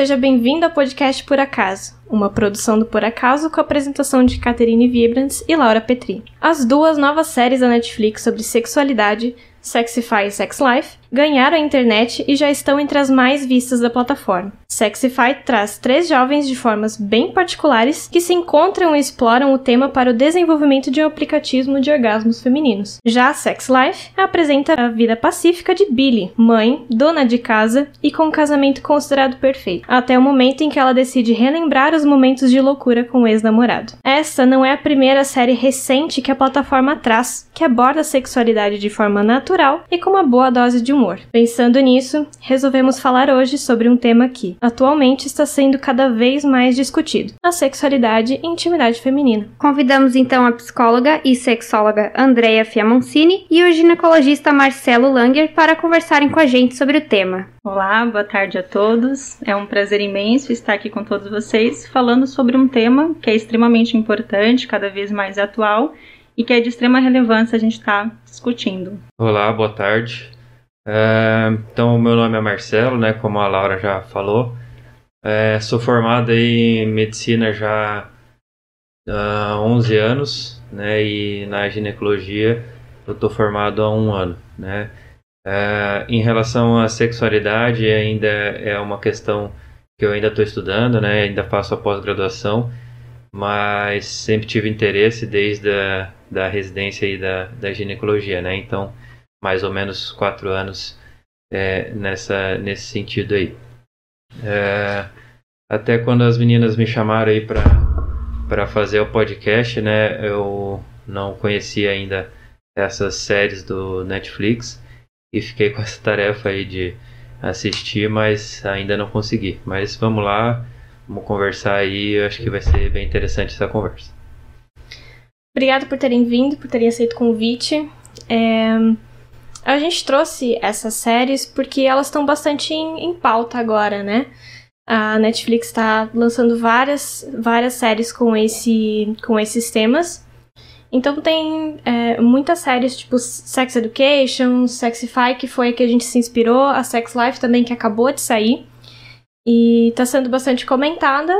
seja bem-vindo ao podcast Por Acaso, uma produção do Por Acaso com a apresentação de Caterine Vibrants e Laura Petri. As duas novas séries da Netflix sobre sexualidade, Sexify e Sex Life, ganharam a internet e já estão entre as mais vistas da plataforma. Sexify traz três jovens de formas bem particulares que se encontram e exploram o tema para o desenvolvimento de um aplicativo de orgasmos femininos. Já Sex Life apresenta a vida pacífica de Billy, mãe, dona de casa e com um casamento considerado perfeito, até o momento em que ela decide relembrar os momentos de loucura com o ex-namorado. Essa não é a primeira série recente que a plataforma traz, que aborda a sexualidade de forma natural e com uma boa dose de humor. Pensando nisso, resolvemos falar hoje sobre um tema que, atualmente está sendo cada vez mais discutido: a sexualidade e intimidade feminina. Convidamos então a psicóloga e sexóloga Andrea Fiamoncini e o ginecologista Marcelo Langer para conversarem com a gente sobre o tema. Olá, boa tarde a todos. É um prazer imenso estar aqui com todos vocês falando sobre um tema que é extremamente importante, cada vez mais atual e que é de extrema relevância a gente estar tá discutindo. Olá, boa tarde. É, então, meu nome é Marcelo, né, como a Laura já falou. É, sou formado em medicina já há 11 anos, né, e na ginecologia eu estou formado há um ano, né. É, em relação à sexualidade, ainda é uma questão que eu ainda estou estudando, né, ainda faço a pós-graduação, mas sempre tive interesse desde a da residência e da, da ginecologia, né, então mais ou menos quatro anos é, nessa, nesse sentido aí. É, até quando as meninas me chamaram aí para fazer o podcast, né, eu não conhecia ainda essas séries do Netflix e fiquei com essa tarefa aí de assistir, mas ainda não consegui. Mas vamos lá, vamos conversar aí, eu acho que vai ser bem interessante essa conversa. Obrigada por terem vindo, por terem aceito o convite. É... A gente trouxe essas séries porque elas estão bastante em, em, pauta agora, né? A Netflix está lançando várias, várias séries com, esse, com esses temas. Então tem é, muitas séries tipo Sex Education, Sexify, que foi a que a gente se inspirou, a Sex Life também, que acabou de sair. E está sendo bastante comentada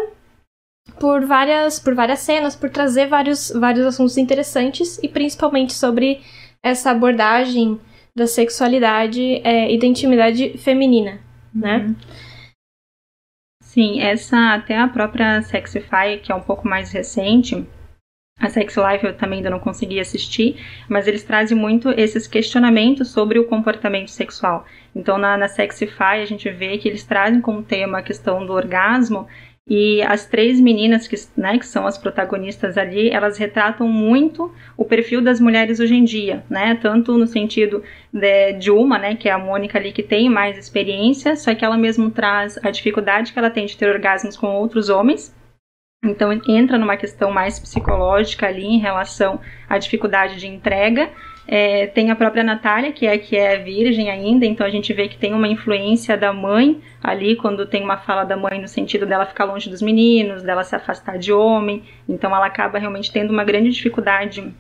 por várias, por várias cenas, por trazer vários, vários assuntos interessantes e principalmente sobre essa abordagem da sexualidade é, e da intimidade feminina, né? Uhum. Sim, essa até a própria Sexify, que é um pouco mais recente, a Sex Life eu também ainda não consegui assistir, mas eles trazem muito esses questionamentos sobre o comportamento sexual. Então, na, na Sexify, a gente vê que eles trazem como tema a questão do orgasmo e as três meninas que, né, que são as protagonistas ali, elas retratam muito o perfil das mulheres hoje em dia, né? Tanto no sentido de, de uma, né, que é a Mônica ali que tem mais experiência, só que ela mesmo traz a dificuldade que ela tem de ter orgasmos com outros homens. Então entra numa questão mais psicológica ali em relação à dificuldade de entrega é, tem a própria Natália, que é que é virgem ainda, então a gente vê que tem uma influência da mãe ali, quando tem uma fala da mãe no sentido dela ficar longe dos meninos, dela se afastar de homem, então ela acaba realmente tendo uma grande dificuldade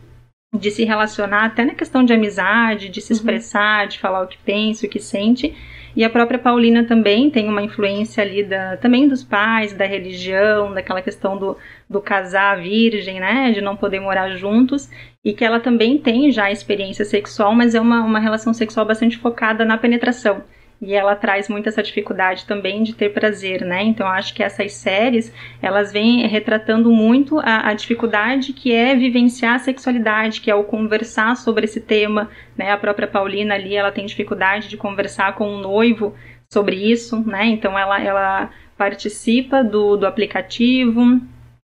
de se relacionar, até na questão de amizade, de se uhum. expressar, uhum. de falar o que pensa, o que sente. E a própria Paulina também tem uma influência ali da, também dos pais, da religião, daquela questão do, do casar virgem, né, de não poder morar juntos, e que ela também tem já experiência sexual, mas é uma, uma relação sexual bastante focada na penetração. E ela traz muito essa dificuldade também de ter prazer, né? Então acho que essas séries, elas vêm retratando muito a, a dificuldade que é vivenciar a sexualidade, que é o conversar sobre esse tema, né? A própria Paulina ali, ela tem dificuldade de conversar com o um noivo sobre isso, né? Então ela, ela participa do, do aplicativo,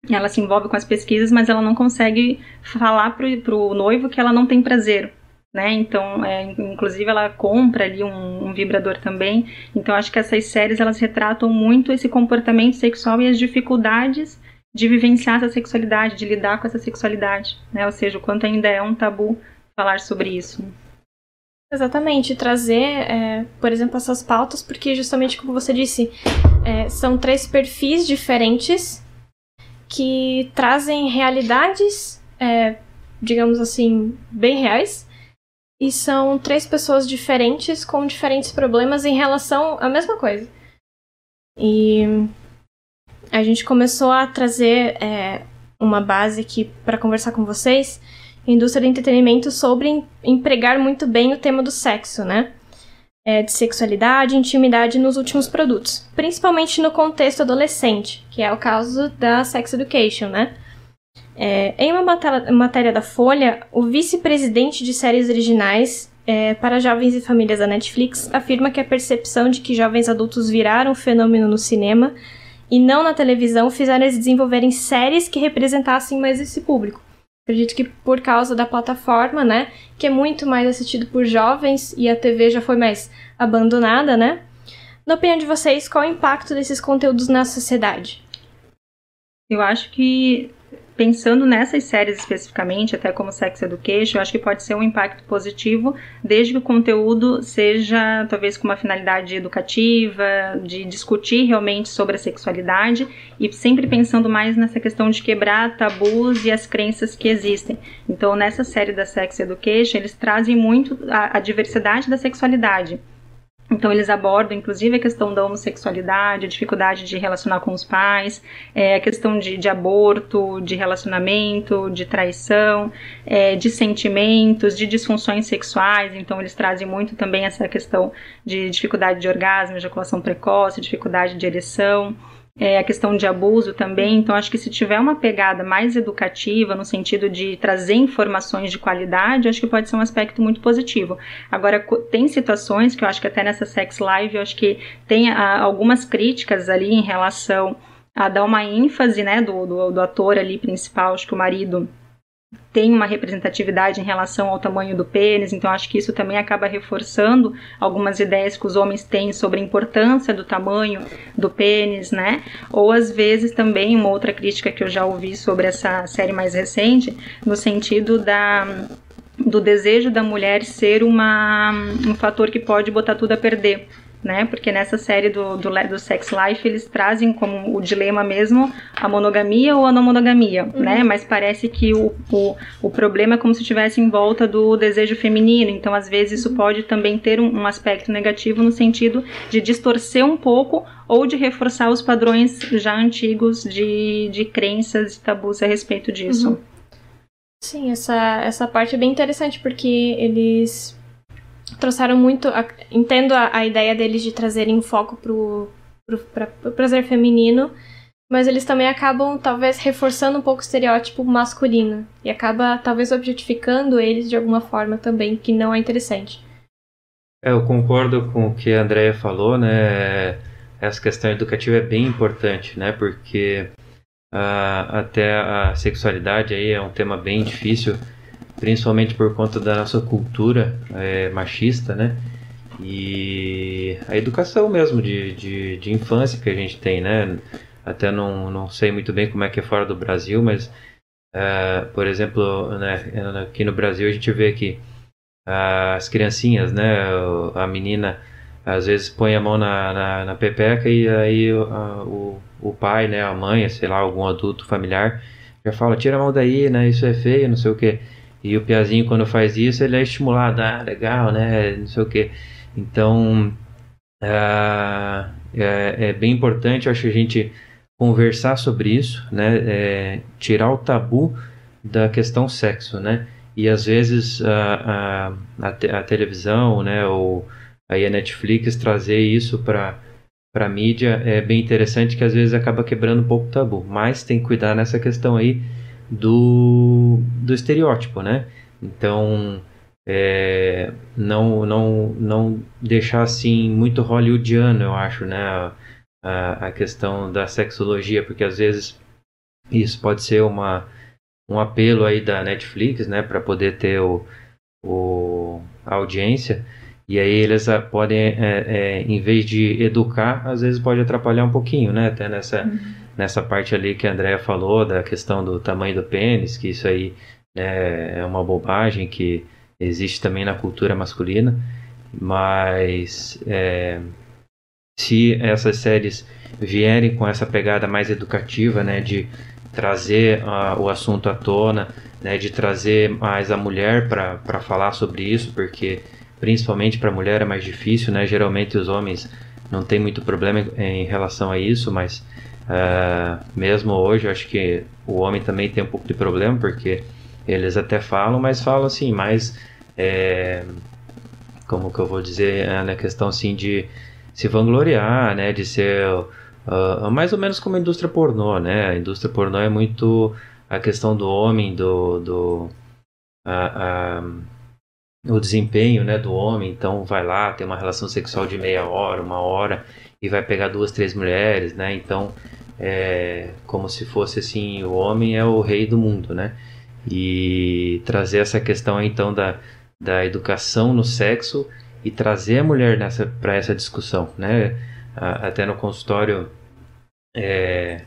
ela se envolve com as pesquisas, mas ela não consegue falar pro, pro noivo que ela não tem prazer, né? Então, é, inclusive ela compra ali um, um, vibrador também. Então, acho que essas séries elas retratam muito esse comportamento sexual e as dificuldades de vivenciar essa sexualidade, de lidar com essa sexualidade, né? Ou seja, o quanto ainda é um tabu falar sobre isso. Exatamente, trazer, é, por exemplo, essas pautas, porque justamente como você disse, é, são três perfis diferentes que trazem realidades, é, digamos assim, bem reais. E são três pessoas diferentes com diferentes problemas em relação à mesma coisa. E a gente começou a trazer é, uma base aqui para conversar com vocês, indústria do entretenimento, sobre empregar muito bem o tema do sexo, né? É, de sexualidade e intimidade nos últimos produtos, principalmente no contexto adolescente, que é o caso da Sex Education, né? É, em uma matéria da Folha, o vice-presidente de séries originais é, para jovens e famílias da Netflix afirma que a percepção de que jovens adultos viraram fenômeno no cinema e não na televisão fizeram eles desenvolverem séries que representassem mais esse público. Acredito que por causa da plataforma, né, que é muito mais assistido por jovens e a TV já foi mais abandonada, né? Na opinião de vocês, qual é o impacto desses conteúdos na sociedade? Eu acho que pensando nessas séries especificamente, até como Sex Education, eu acho que pode ser um impacto positivo, desde que o conteúdo seja talvez com uma finalidade educativa, de discutir realmente sobre a sexualidade e sempre pensando mais nessa questão de quebrar tabus e as crenças que existem. Então, nessa série da Sex Education, eles trazem muito a, a diversidade da sexualidade. Então, eles abordam, inclusive, a questão da homossexualidade, a dificuldade de relacionar com os pais, é, a questão de, de, aborto, de relacionamento, de traição, é, de sentimentos, de disfunções sexuais. Então, eles trazem muito também essa questão de dificuldade de orgasmo, ejaculação precoce, dificuldade de ereção é, a questão de abuso também. Então, acho que se tiver uma pegada mais educativa, no sentido de trazer informações de qualidade, acho que pode ser um aspecto muito positivo. Agora, tem situações que eu acho que até nessa Sex Live, eu acho que tem a, ah, algumas críticas ali em relação a dar uma ênfase, né, do, do, do ator ali principal, acho que o marido tem uma representatividade em relação ao tamanho do pênis, então acho que isso também acaba reforçando algumas ideias que os homens têm sobre a importância do tamanho do pênis, né? Ou às vezes também uma outra crítica que eu já ouvi sobre essa série mais recente, no sentido da do desejo da mulher ser uma, um fator que pode botar tudo a perder né? Porque nessa série do, do, do, Sex Life eles trazem como o dilema mesmo a monogamia ou a não monogamia, uhum. né? Mas parece que o, o, o problema é como se estivesse em volta do desejo feminino, então às vezes isso pode também ter um, um aspecto negativo no sentido de distorcer um pouco ou de reforçar os padrões já antigos de, de crenças e tabus a respeito disso. Uhum. Sim, essa, essa parte é bem interessante porque eles trouxeram muito. A, entendo a, a, ideia deles de trazerem foco pro, pro, pra, pro prazer feminino, mas eles também acabam, talvez, reforçando um pouco o estereótipo masculino. E acaba, talvez, objetificando eles de alguma forma também, que não é interessante. É, eu concordo com o que a Andrea falou, né? Essa questão educativa é bem importante, né? Porque uh, até a sexualidade aí é um tema bem difícil principalmente por conta da nossa cultura é, machista, né? E a educação mesmo de, de, de, infância que a gente tem, né? Até não, não sei muito bem como é que é fora do Brasil, mas, é, por exemplo, né, aqui no Brasil a gente vê que as criancinhas, né? A menina às vezes põe a mão na, na, na pepeca e aí o, o pai, né? A mãe, sei lá, algum adulto familiar já fala, tira a mão daí, né? Isso é feio, não sei o que. E o Piazinho, quando faz isso, ele é estimulado, ah, legal, né? Não sei o que. Então, é, é, é, bem importante, acho, a gente conversar sobre isso, né? É, tirar o tabu da questão sexo, né? E às vezes a, a, a, a televisão, né? Ou aí a Netflix trazer isso para para mídia é bem interessante que às vezes acaba quebrando um pouco o tabu, mas tem que cuidar nessa questão aí do, do estereótipo, né? Então, é, não, não, não deixar assim muito hollywoodiano, eu acho, né? A, a questão da sexologia, porque às vezes isso pode ser uma, um apelo aí da Netflix, né? Para poder ter o, o, a audiência. E aí eles ah, podem, é, é, em vez de educar, às vezes pode atrapalhar um pouquinho, né? Até nessa... Uhum nessa parte ali que a Andrea falou da questão do tamanho do pênis, que isso aí né, é uma bobagem que existe também na cultura masculina, mas é, se essas séries vierem com essa pegada mais educativa, né, de trazer uh, o assunto à tona, né, de trazer mais a mulher para falar sobre isso, porque principalmente para a mulher é mais difícil, né? Geralmente os homens não tem muito problema em relação a isso, mas uh, mesmo hoje acho que o homem também tem um pouco de problema, porque eles até falam, mas falam assim, mais. É, como que eu vou dizer, é, na questão assim de se vangloriar, né, de ser uh, mais ou menos como a indústria pornô, né, a indústria pornô é muito a questão do homem, do, do a, o desempenho, né, do homem, então vai lá, tem uma relação sexual de meia hora, uma hora, e vai pegar duas, três mulheres, né, então é como se fosse assim, o homem é o rei do mundo, né, e trazer essa questão então da da educação no sexo e trazer a mulher nessa para essa discussão, né? até no consultório é,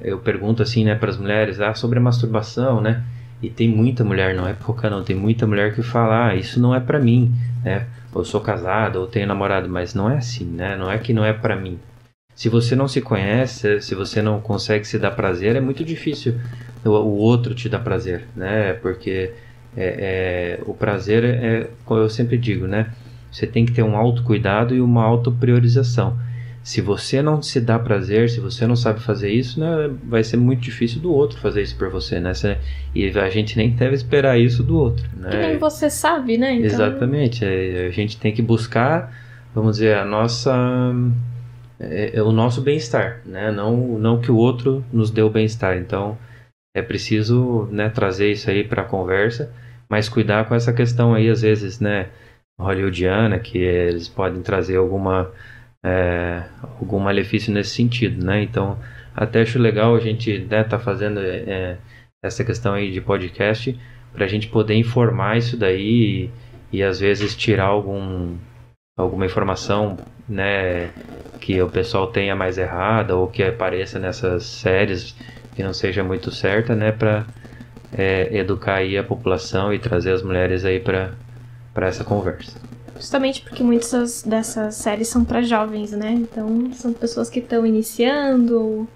eu pergunto assim, né, para as mulheres, ah, sobre a masturbação, né? E tem muita mulher, não é pouca não, tem muita mulher que fala, ah, isso não é para mim, né? Eu sou casada ou tenho namorado, mas não é assim, né? Não é que não é para mim. Se você não se conhece, se você não consegue se dar prazer, é muito difícil o, o outro te dar prazer, né? Porque é, é, o prazer é, como eu sempre digo, né? Você tem que ter um autocuidado e uma autopriorização. Se você não se dá prazer, se você não sabe fazer isso, né, vai ser muito difícil do outro fazer isso por você, né? E a gente nem deve esperar isso do outro, né? Que nem você sabe, né? Então... Exatamente. É, a gente tem que buscar, vamos dizer, a nossa é, é o nosso bem-estar, né? Não, não que o outro nos o bem-estar. Então, é preciso né, trazer isso aí para a conversa mas cuidar com essa questão aí, às vezes, né, hollywoodiana, que eles podem trazer alguma, é, algum malefício nesse sentido, né? Então, até acho legal a gente né, tá fazendo é, essa questão aí de podcast para a gente poder informar isso daí e, e, às vezes tirar algum alguma informação né que o pessoal tenha mais errada ou que apareça nessas séries que não seja muito certa né para é, educar aí a população e trazer as mulheres aí para essa conversa. Justamente porque muitas dessas séries são para jovens, né? Então são pessoas que estão iniciando.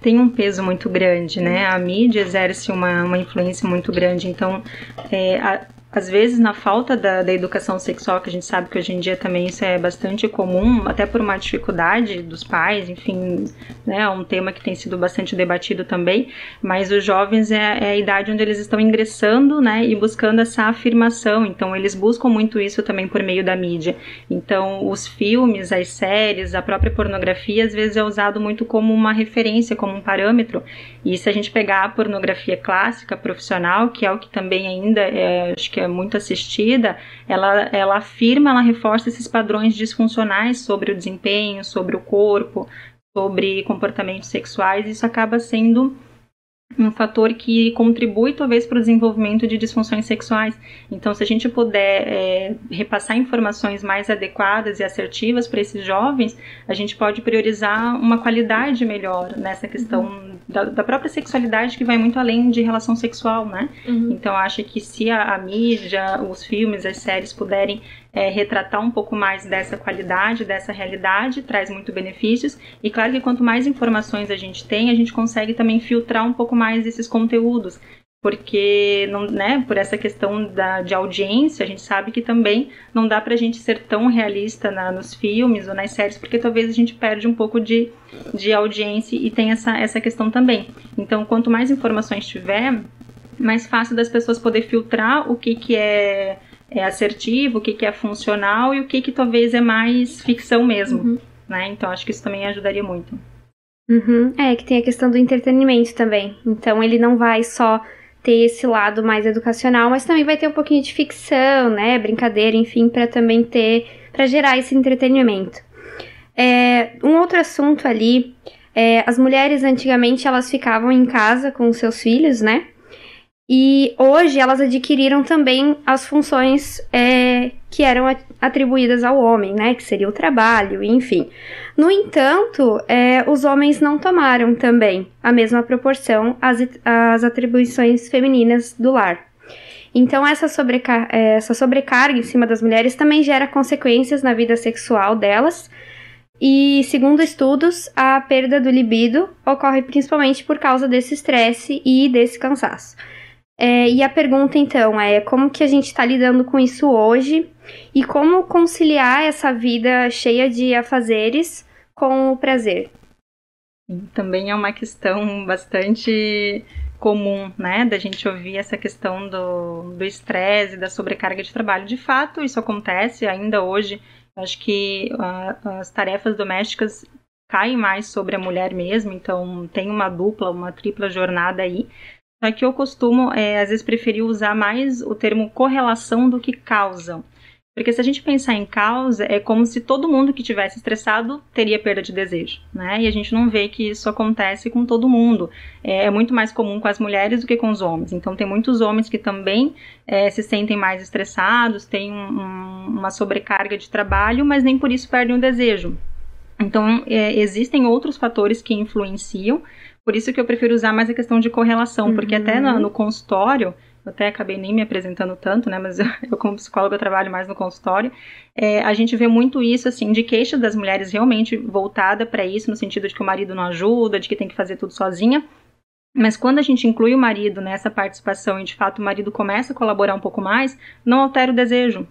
Tem um peso muito grande, né? A mídia exerce uma, uma influência muito grande. Então, é, a, às vezes na falta da, da, educação sexual, que a gente sabe que hoje em dia também isso é bastante comum, até por uma dificuldade dos pais, enfim, né, é um tema que tem sido bastante debatido também, mas os jovens é, é, a idade onde eles estão ingressando, né, e buscando essa afirmação, então eles buscam muito isso também por meio da mídia. Então os filmes, as séries, a própria pornografia às vezes é usado muito como uma referência, como um parâmetro, e se a gente pegar a pornografia clássica, profissional, que é o que também ainda é, acho que é muito assistida, ela, ela afirma, ela reforça esses padrões disfuncionais sobre o desempenho, sobre o corpo, sobre comportamentos sexuais, isso acaba sendo um fator que contribui talvez para o desenvolvimento de disfunções sexuais. Então, se a gente puder é, repassar informações mais adequadas e assertivas para esses jovens, a gente pode priorizar uma qualidade melhor nessa questão uhum. da, da, própria sexualidade que vai muito além de relação sexual, né? Uhum. Então, acho que se a, a mídia, os filmes, as séries puderem é, retratar um pouco mais dessa qualidade, dessa realidade, traz muito benefícios. E claro que quanto mais informações a gente tem, a gente consegue também filtrar um pouco mais esses conteúdos. Porque, não, né, por essa questão da, de audiência, a gente sabe que também não dá pra gente ser tão realista na, nos filmes ou nas séries, porque talvez a gente perde um pouco de, de audiência e tem essa, essa questão também. Então, quanto mais informações tiver, mais fácil das pessoas poder filtrar o que, que é é assertivo, o que, que é funcional e o que, que talvez é mais ficção mesmo, uhum. né? Então acho que isso também ajudaria muito. Uhum. É, que tem a questão do entretenimento também. Então ele não vai só ter esse lado mais educacional, mas também vai ter um pouquinho de ficção, né? Brincadeira, enfim, para também ter, para gerar esse entretenimento. É, um outro assunto ali, é, as mulheres antigamente elas ficavam em casa com seus filhos, né? E hoje elas adquiriram também as funções é, que eram atribuídas ao homem, né? Que seria o trabalho, enfim. No entanto, é, os homens não tomaram também a mesma proporção às atribuições femininas do lar. Então, essa, é, essa sobrecarga em cima das mulheres também gera consequências na vida sexual delas. E, segundo estudos, a perda do libido ocorre principalmente por causa desse estresse e desse cansaço. É, e a pergunta então é como que a gente está lidando com isso hoje E como conciliar essa vida cheia de afazeres com o prazer? Também é uma questão bastante comum, né, da gente ouvir essa questão do estresse, da sobrecarga de trabalho. De fato, isso acontece ainda hoje. Acho que uh, as tarefas domésticas caem mais sobre a mulher mesmo, então tem uma dupla, uma tripla jornada aí. Que eu costumo, é, às vezes, preferir usar mais o termo correlação do que causa. Porque se a gente pensar em causa, é como se todo mundo que tivesse estressado teria perda de desejo, né? E a gente não vê que isso acontece com todo mundo. É, é muito mais comum com as mulheres do que com os homens. Então, tem muitos homens que também é, se sentem mais estressados, têm um, uma sobrecarga de trabalho, mas nem por isso perdem o desejo. Então, é, existem outros fatores que influenciam, por isso que eu prefiro usar mais a questão de correlação, uhum. porque até no, no consultório eu até acabei nem me apresentando tanto, né? Mas eu, eu como psicóloga, trabalho mais no consultório. É, a gente vê muito isso, assim, de queixa das mulheres realmente voltada para isso, no sentido de que o marido não ajuda, de que tem que fazer tudo sozinha. Mas quando a gente inclui o marido nessa participação e de fato o marido começa a colaborar um pouco mais, não altera o desejo.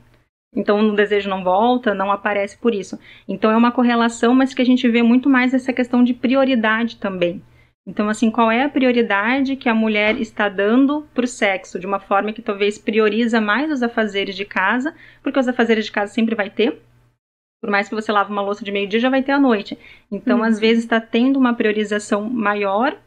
Então o desejo não volta, não aparece por isso. Então é uma correlação, mas que a gente vê muito mais essa questão de prioridade também. Então, assim, qual é a prioridade que a mulher está dando para o sexo, de uma forma que talvez prioriza mais os afazeres de casa, porque os afazeres de casa sempre vai ter. Por mais que você lave uma louça de meio-dia, já vai ter à noite. Então, uhum. às vezes, está tendo uma priorização maior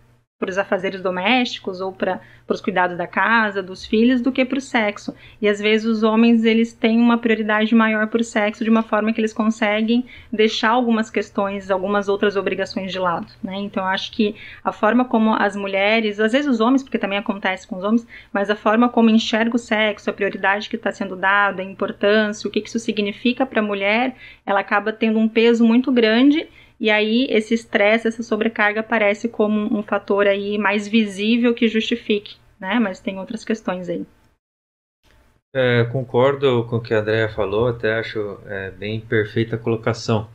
para os afazeres domésticos ou para os cuidados da casa, dos filhos, do que para o sexo. E às vezes os homens eles têm uma prioridade maior para o sexo de uma forma que eles conseguem deixar algumas questões, algumas outras obrigações de lado. Né? Então acho que a forma como as mulheres, às vezes os homens, porque também acontece com os homens, mas a forma como enxerga o sexo, a prioridade que está sendo dada, a importância, o que isso significa para a mulher, ela acaba tendo um peso muito grande e aí esse estresse, essa sobrecarga aparece como um fator aí mais visível que justifique, né? Mas tem outras questões aí. É, concordo com o que a Andrea falou, até acho é, bem perfeita a colocação.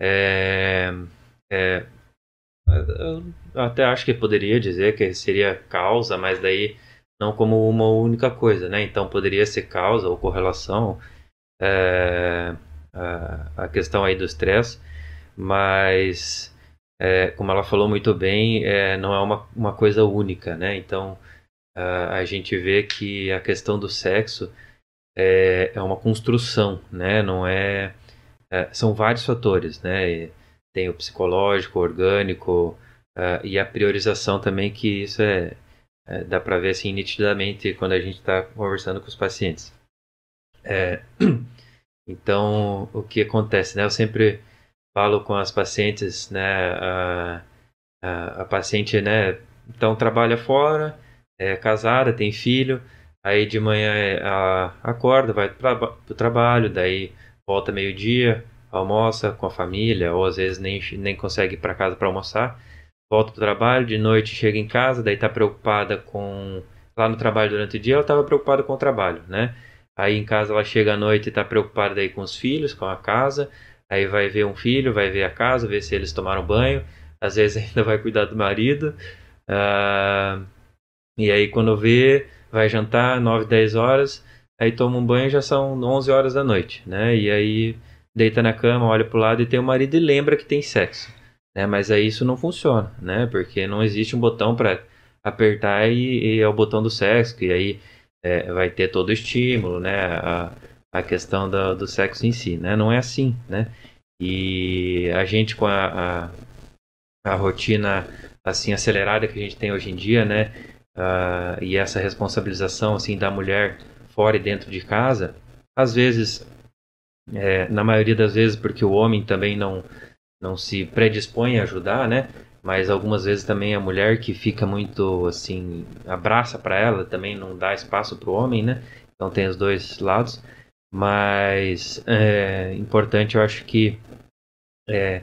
É, é, eu até acho que poderia dizer que seria causa, mas daí não como uma única coisa, né? Então poderia ser causa ou correlação é, a, questão aí do estresse mas é, como ela falou muito bem, é, não é uma, uma coisa única, né? Então a, a gente vê que a questão do sexo é, é uma construção, né? Não é, é são vários fatores, né? Tem o psicológico, o orgânico uh, e a priorização também que isso é, é dá para ver assim nitidamente quando a gente está conversando com os pacientes. É, então o que acontece, né? Eu sempre falo com as pacientes, né, a, a, a paciente, né, então trabalha fora, é casada, tem filho, aí de manhã ela acorda, vai para o trabalho, daí volta meio-dia, almoça com a família, ou às vezes nem, nem consegue ir para casa para almoçar, volta para o trabalho, de noite chega em casa, daí está preocupada com. Lá no trabalho durante o dia, ela estava preocupada com o trabalho, né? Aí em casa ela chega à noite e está preocupada daí com os filhos, com a casa, Aí vai ver um filho, vai ver a casa, ver se eles tomaram banho. Às vezes ainda vai cuidar do marido. Uh, e aí quando vê, vai jantar 9, 10 horas. Aí toma um banho já são 11 horas da noite, né? E aí deita na cama, olha pro lado e tem o marido e lembra que tem sexo. Né? Mas aí isso não funciona, né? Porque não existe um botão para apertar e, e, é o botão do sexo, e aí é, vai ter todo o estímulo, né? A, a questão do, do sexo em si, né? Não é assim, né? E a gente com a, a, a rotina assim acelerada que a gente tem hoje em dia, né? Uh, e essa responsabilização assim da mulher fora e dentro de casa, às vezes, é, na maioria das vezes, porque o homem também não não se predispõe a ajudar, né? Mas algumas vezes também a mulher que fica muito assim abraça para ela também não dá espaço para o homem, né? Então tem os dois lados. Mas é importante, eu acho que é,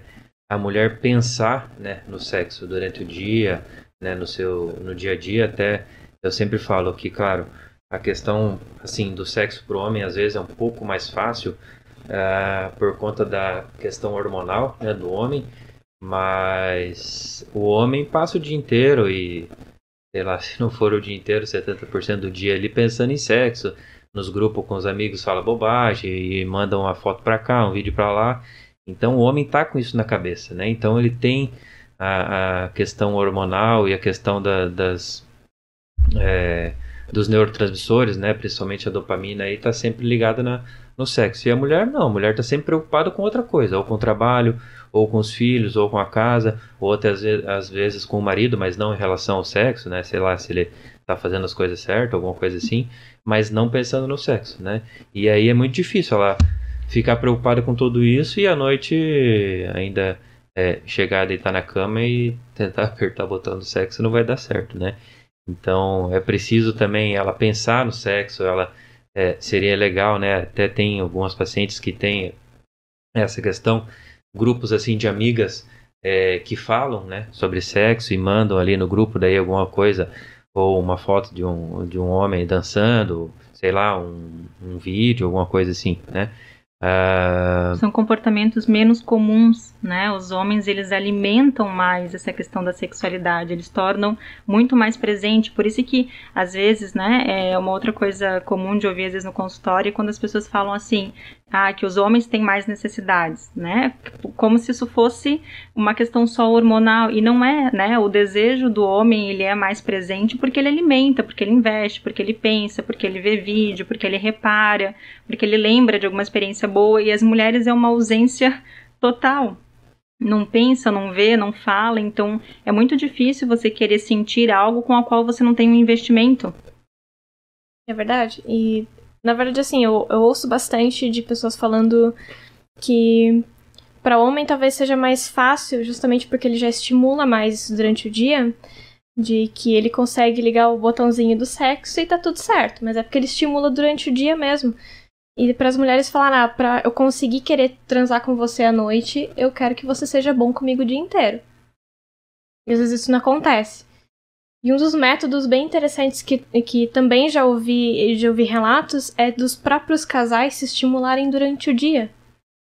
a mulher pensar né, no sexo durante o dia, né, no seu no dia a dia. Até eu sempre falo que, claro, a questão assim do sexo para o homem às vezes é um pouco mais fácil uh, por conta da questão hormonal né, do homem, mas o homem passa o dia inteiro e sei lá, se não for o dia inteiro, 70% do dia ali pensando em sexo, nos grupos com os amigos fala bobagem e manda uma foto para cá, um vídeo para lá. Então o homem tá com isso na cabeça, né? Então ele tem a, a questão hormonal e a questão da, das é, dos neurotransmissores, né? Principalmente a dopamina aí tá sempre ligada na, no sexo. E a mulher não, a mulher tá sempre preocupada com outra coisa, ou com o trabalho, ou com os filhos, ou com a casa, ou até às vezes, às vezes com o marido, mas não em relação ao sexo, né? Sei lá se ele tá fazendo as coisas certas, alguma coisa assim, mas não pensando no sexo, né? E aí é muito difícil ela ficar preocupada com tudo isso e à noite ainda é, chegar a deitar na cama e tentar apertar o botão do sexo não vai dar certo, né? Então é preciso também ela pensar no sexo, ela é, seria legal, né? Até tem algumas pacientes que têm essa questão, grupos assim de amigas é, que falam, né, sobre sexo e mandam ali no grupo daí alguma coisa ou uma foto de um, de um homem dançando, sei lá, um, um vídeo, alguma coisa assim, né? Uh... São comportamentos menos comuns, né? Os homens eles alimentam mais essa questão da sexualidade, eles tornam muito mais presente. Por isso que às vezes, né? É uma outra coisa comum de ouvir às vezes no consultório quando as pessoas falam assim, ah, que os homens têm mais necessidades, né? Como se isso fosse uma questão só hormonal e não é, né? O desejo do homem ele é mais presente porque ele alimenta, porque ele investe, porque ele pensa, porque ele vê vídeo, porque ele repara, porque ele lembra de alguma experiência boa e as mulheres é uma ausência total. Não pensa, não vê, não fala, então é muito difícil você querer sentir algo com a qual você não tem um investimento. É verdade. E na verdade, assim, eu, eu ouço bastante de pessoas falando que para homem talvez seja mais fácil, justamente porque ele já estimula mais durante o dia, de que ele consegue ligar o botãozinho do sexo e tá tudo certo, mas é porque ele estimula durante o dia mesmo. E para as mulheres falar, ah, pra eu conseguir querer transar com você à noite, eu quero que você seja bom comigo o dia inteiro. E às vezes isso não acontece. E um dos métodos bem interessantes que, que também já ouvi, já ouvi relatos é dos próprios casais se estimularem durante o dia.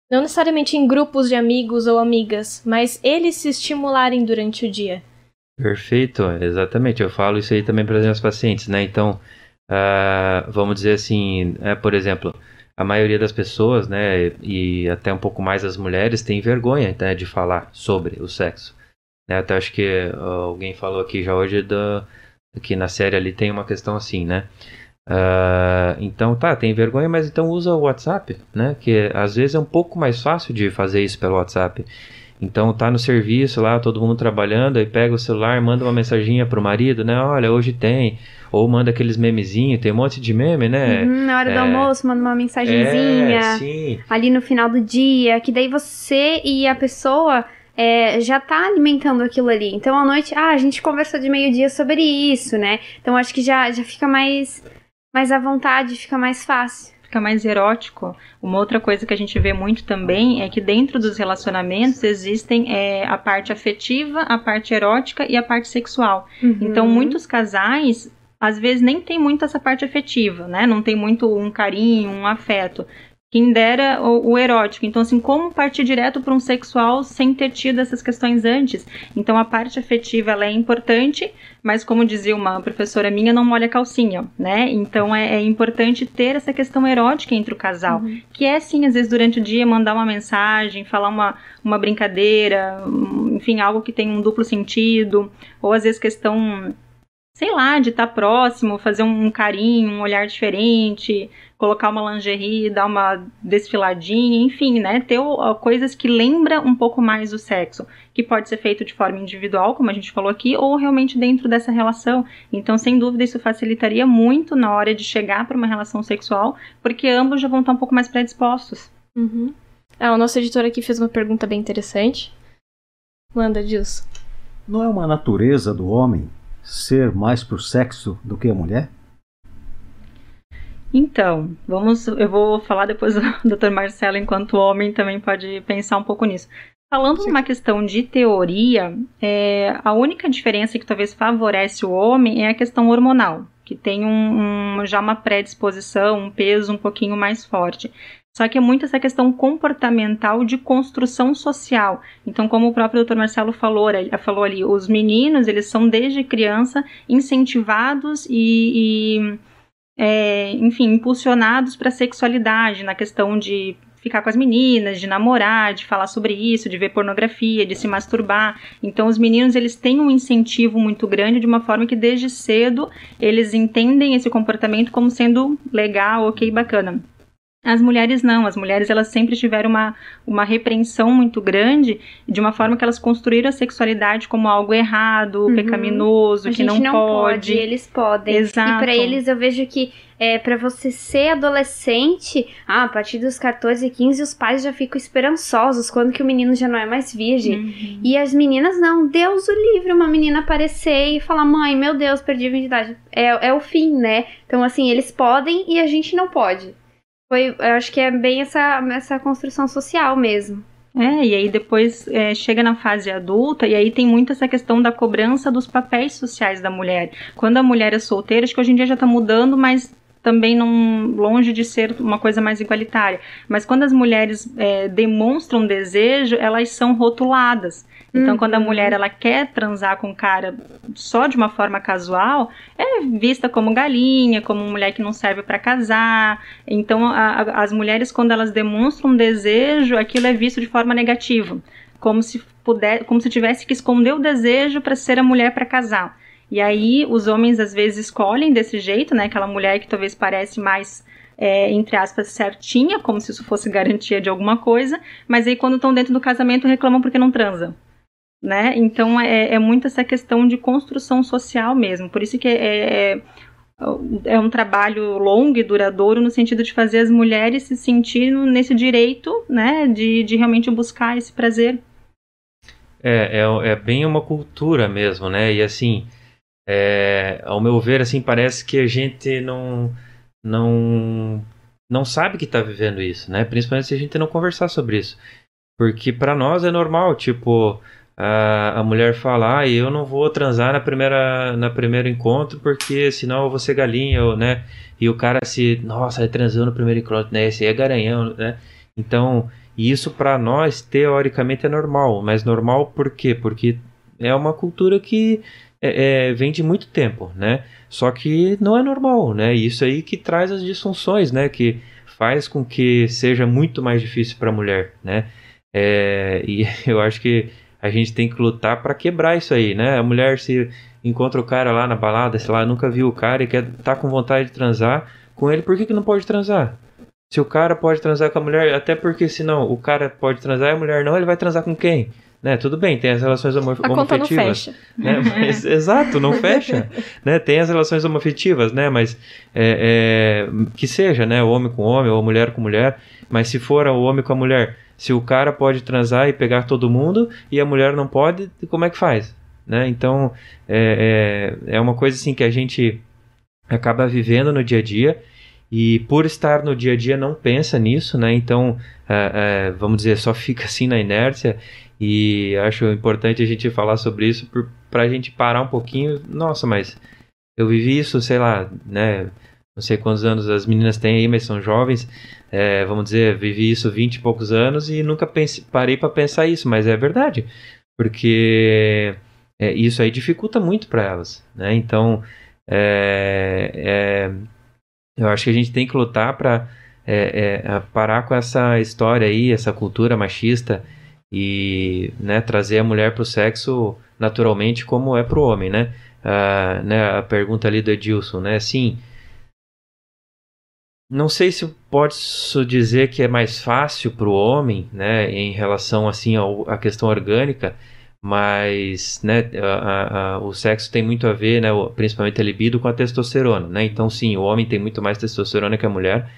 Não necessariamente em grupos de amigos ou amigas, mas eles se estimularem durante o dia. Perfeito, exatamente. Eu falo isso aí também para os meus pacientes, né? Então, uh, vamos dizer assim, é, por exemplo, a maioria das pessoas, né, e até um pouco mais as mulheres, tem vergonha né, de falar sobre o sexo. Né? Até acho que alguém falou aqui já hoje do, que na série ali tem uma questão assim, né? Uh, então tá, tem vergonha, mas então usa o WhatsApp, né? Que às vezes é um pouco mais fácil de fazer isso pelo WhatsApp. Então tá no serviço lá, todo mundo trabalhando, aí pega o celular, manda uma mensaginha pro marido, né? Olha, hoje tem. Ou manda aqueles memezinhos, tem um monte de meme, né? Uhum, na hora é... do almoço, manda uma mensagenzinha. É, ali no final do dia, que daí você e a pessoa é, já tá alimentando aquilo ali. Então à noite, ah, a gente conversou de meio-dia sobre isso, né? Então acho que já, já fica mais, mais à vontade, fica mais fácil. Fica mais erótico. Uma outra coisa que a gente vê muito também é que dentro dos relacionamentos existem é, a parte afetiva, a parte erótica e a parte sexual. Uhum. Então muitos casais às vezes nem tem muito essa parte afetiva, né? Não tem muito um carinho, um afeto. Quem dera o, o, erótico. Então, assim, como partir direto para um sexual sem ter tido essas questões antes? Então, a parte afetiva ela é importante, mas como dizia uma professora minha, não molha a calcinha, né? Então, é, é importante ter essa questão erótica entre o casal, uhum. que é, sim, às vezes durante o dia mandar uma mensagem, falar uma, uma brincadeira, enfim, algo que tem um duplo sentido, ou às vezes questão sei lá, de estar tá próximo, fazer um carinho, um olhar diferente, colocar uma lingerie, dar uma desfiladinha, enfim, né? Ter uh, coisas que lembram um pouco mais o sexo, que pode ser feito de forma individual, como a gente falou aqui, ou realmente dentro dessa relação. Então, sem dúvida, isso facilitaria muito na hora de chegar para uma relação sexual, porque ambos já vão estar um pouco mais predispostos. Uhum. Ah, o nosso editor aqui fez uma pergunta bem interessante. Manda, Gilson. Não é uma natureza do homem ser mais pro sexo do que a mulher? Então, vamos, eu vou falar depois do Dr. Marcelo enquanto homem também pode pensar um pouco nisso. Falando numa questão de teoria, é, a única diferença que talvez favorece o homem é a questão hormonal, que tem um, um, já uma predisposição, um peso um pouquinho mais forte. Só que é muito essa questão comportamental de construção social. Então, como o próprio Dr. Marcelo falou, falou ali, os meninos, eles são desde criança incentivados e, e é, enfim, impulsionados para a sexualidade, na questão de ficar com as meninas, de namorar, de falar sobre isso, de ver pornografia, de se masturbar. Então os meninos eles têm um incentivo muito grande de uma forma que desde cedo eles entendem esse comportamento como sendo legal, ok, bacana. As mulheres não, as mulheres elas sempre tiveram uma, uma repreensão muito grande, de uma forma que elas construíram a sexualidade como algo errado, uhum. pecaminoso, a que não, não pode. pode. Eles podem. Exato. E para eles eu vejo que é, para você ser adolescente, ah, a partir dos 14 e 15 os pais já ficam esperançosos quando que o menino já não é mais virgem. Uhum. E as meninas não, Deus o livre uma menina aparecer e falar, mãe, meu Deus, perdi a virgindade. É, é o fim, né? Então assim, eles podem e a gente não pode. Foi, eu acho que é bem essa, essa construção social mesmo. É, e aí depois é, chega na fase adulta e aí tem muito essa questão da cobrança dos papéis sociais da mulher. Quando a mulher é solteira, acho que hoje em dia já está mudando, mas também não longe de ser uma coisa mais igualitária. Mas quando as mulheres é, demonstram desejo, elas são rotuladas. Então, uhum. quando a uhum. mulher ela quer transar com o cara só de uma forma casual, é vista como galinha, como mulher que não serve para casar. Então, a, a, as mulheres quando elas demonstram desejo, aquilo é visto de forma negativa, como se puder, como se tivesse que esconder o desejo para ser a mulher para casar. E aí os homens às vezes escolhem desse jeito, né? Aquela mulher que talvez parece mais é, entre aspas, certinha, como se isso fosse garantia de alguma coisa, mas aí quando estão dentro do casamento reclamam porque não transa né? Então é, é muito essa questão de construção social mesmo. Por isso que é, é, é um trabalho longo e duradouro no sentido de fazer as mulheres se sentirem nesse direito, né? De, de realmente buscar esse prazer. É, é, é bem uma cultura mesmo, né? E assim, é, ao meu ver, assim, parece que a gente não não não sabe que está vivendo isso, né? Principalmente se a gente não conversar sobre isso. Porque para nós é normal, tipo, a, a mulher fala, ah, eu não vou transar na primeira na primeiro encontro porque senão eu vou ser galinha, ou, né? E o cara se, nossa, transou no primeiro encontro, né? Esse aí é garanhão, né? Então, isso para nós teoricamente é normal, mas normal por quê? Porque é uma cultura que é, é, vem de muito tempo, né? Só que não é normal, né? Isso aí que traz as disfunções, né? Que faz com que seja muito mais difícil para a mulher, né? É, e eu acho que a gente tem que lutar para quebrar isso aí, né? A mulher se encontra o cara lá na balada, sei lá, nunca viu o cara e quer tá com vontade de transar com ele, por que, que não pode transar? Se o cara pode transar com a mulher, até porque senão o cara pode transar e a mulher não, ele vai transar com quem? Né, tudo bem, tem as relações homo a não fecha. Né? Mas, exato, não fecha. né? Tem as relações homoafetivas, né? Mas é, é, que seja, né? O homem com homem ou a mulher com mulher. Mas se for o homem com a mulher, se o cara pode transar e pegar todo mundo e a mulher não pode, como é que faz? Né? Então é, é, é uma coisa assim que a gente acaba vivendo no dia a dia e por estar no dia a dia não pensa nisso, né? Então é, é, vamos dizer só fica assim na inércia e acho importante a gente falar sobre isso para a gente parar um pouquinho. Nossa, mas eu vivi isso, sei lá, né? Não sei quantos anos as meninas têm aí, mas são jovens é, vamos dizer, vivi isso 20 e poucos anos e nunca pense, parei para pensar isso, mas é verdade, porque é, isso aí dificulta muito para elas, né? Então, é, é, eu acho que a gente tem que lutar para é, é, parar com essa história aí, essa cultura machista e né, trazer a mulher para o sexo naturalmente como é para o homem, né? Ah, né? A pergunta ali do Edilson, né? Sim, não sei se posso dizer que é mais fácil para o homem, né, em relação assim à questão orgânica, mas né, a, a, o sexo tem muito a ver, né, principalmente a libido, com a testosterona, né? Então sim, o homem tem muito mais testosterona que a mulher,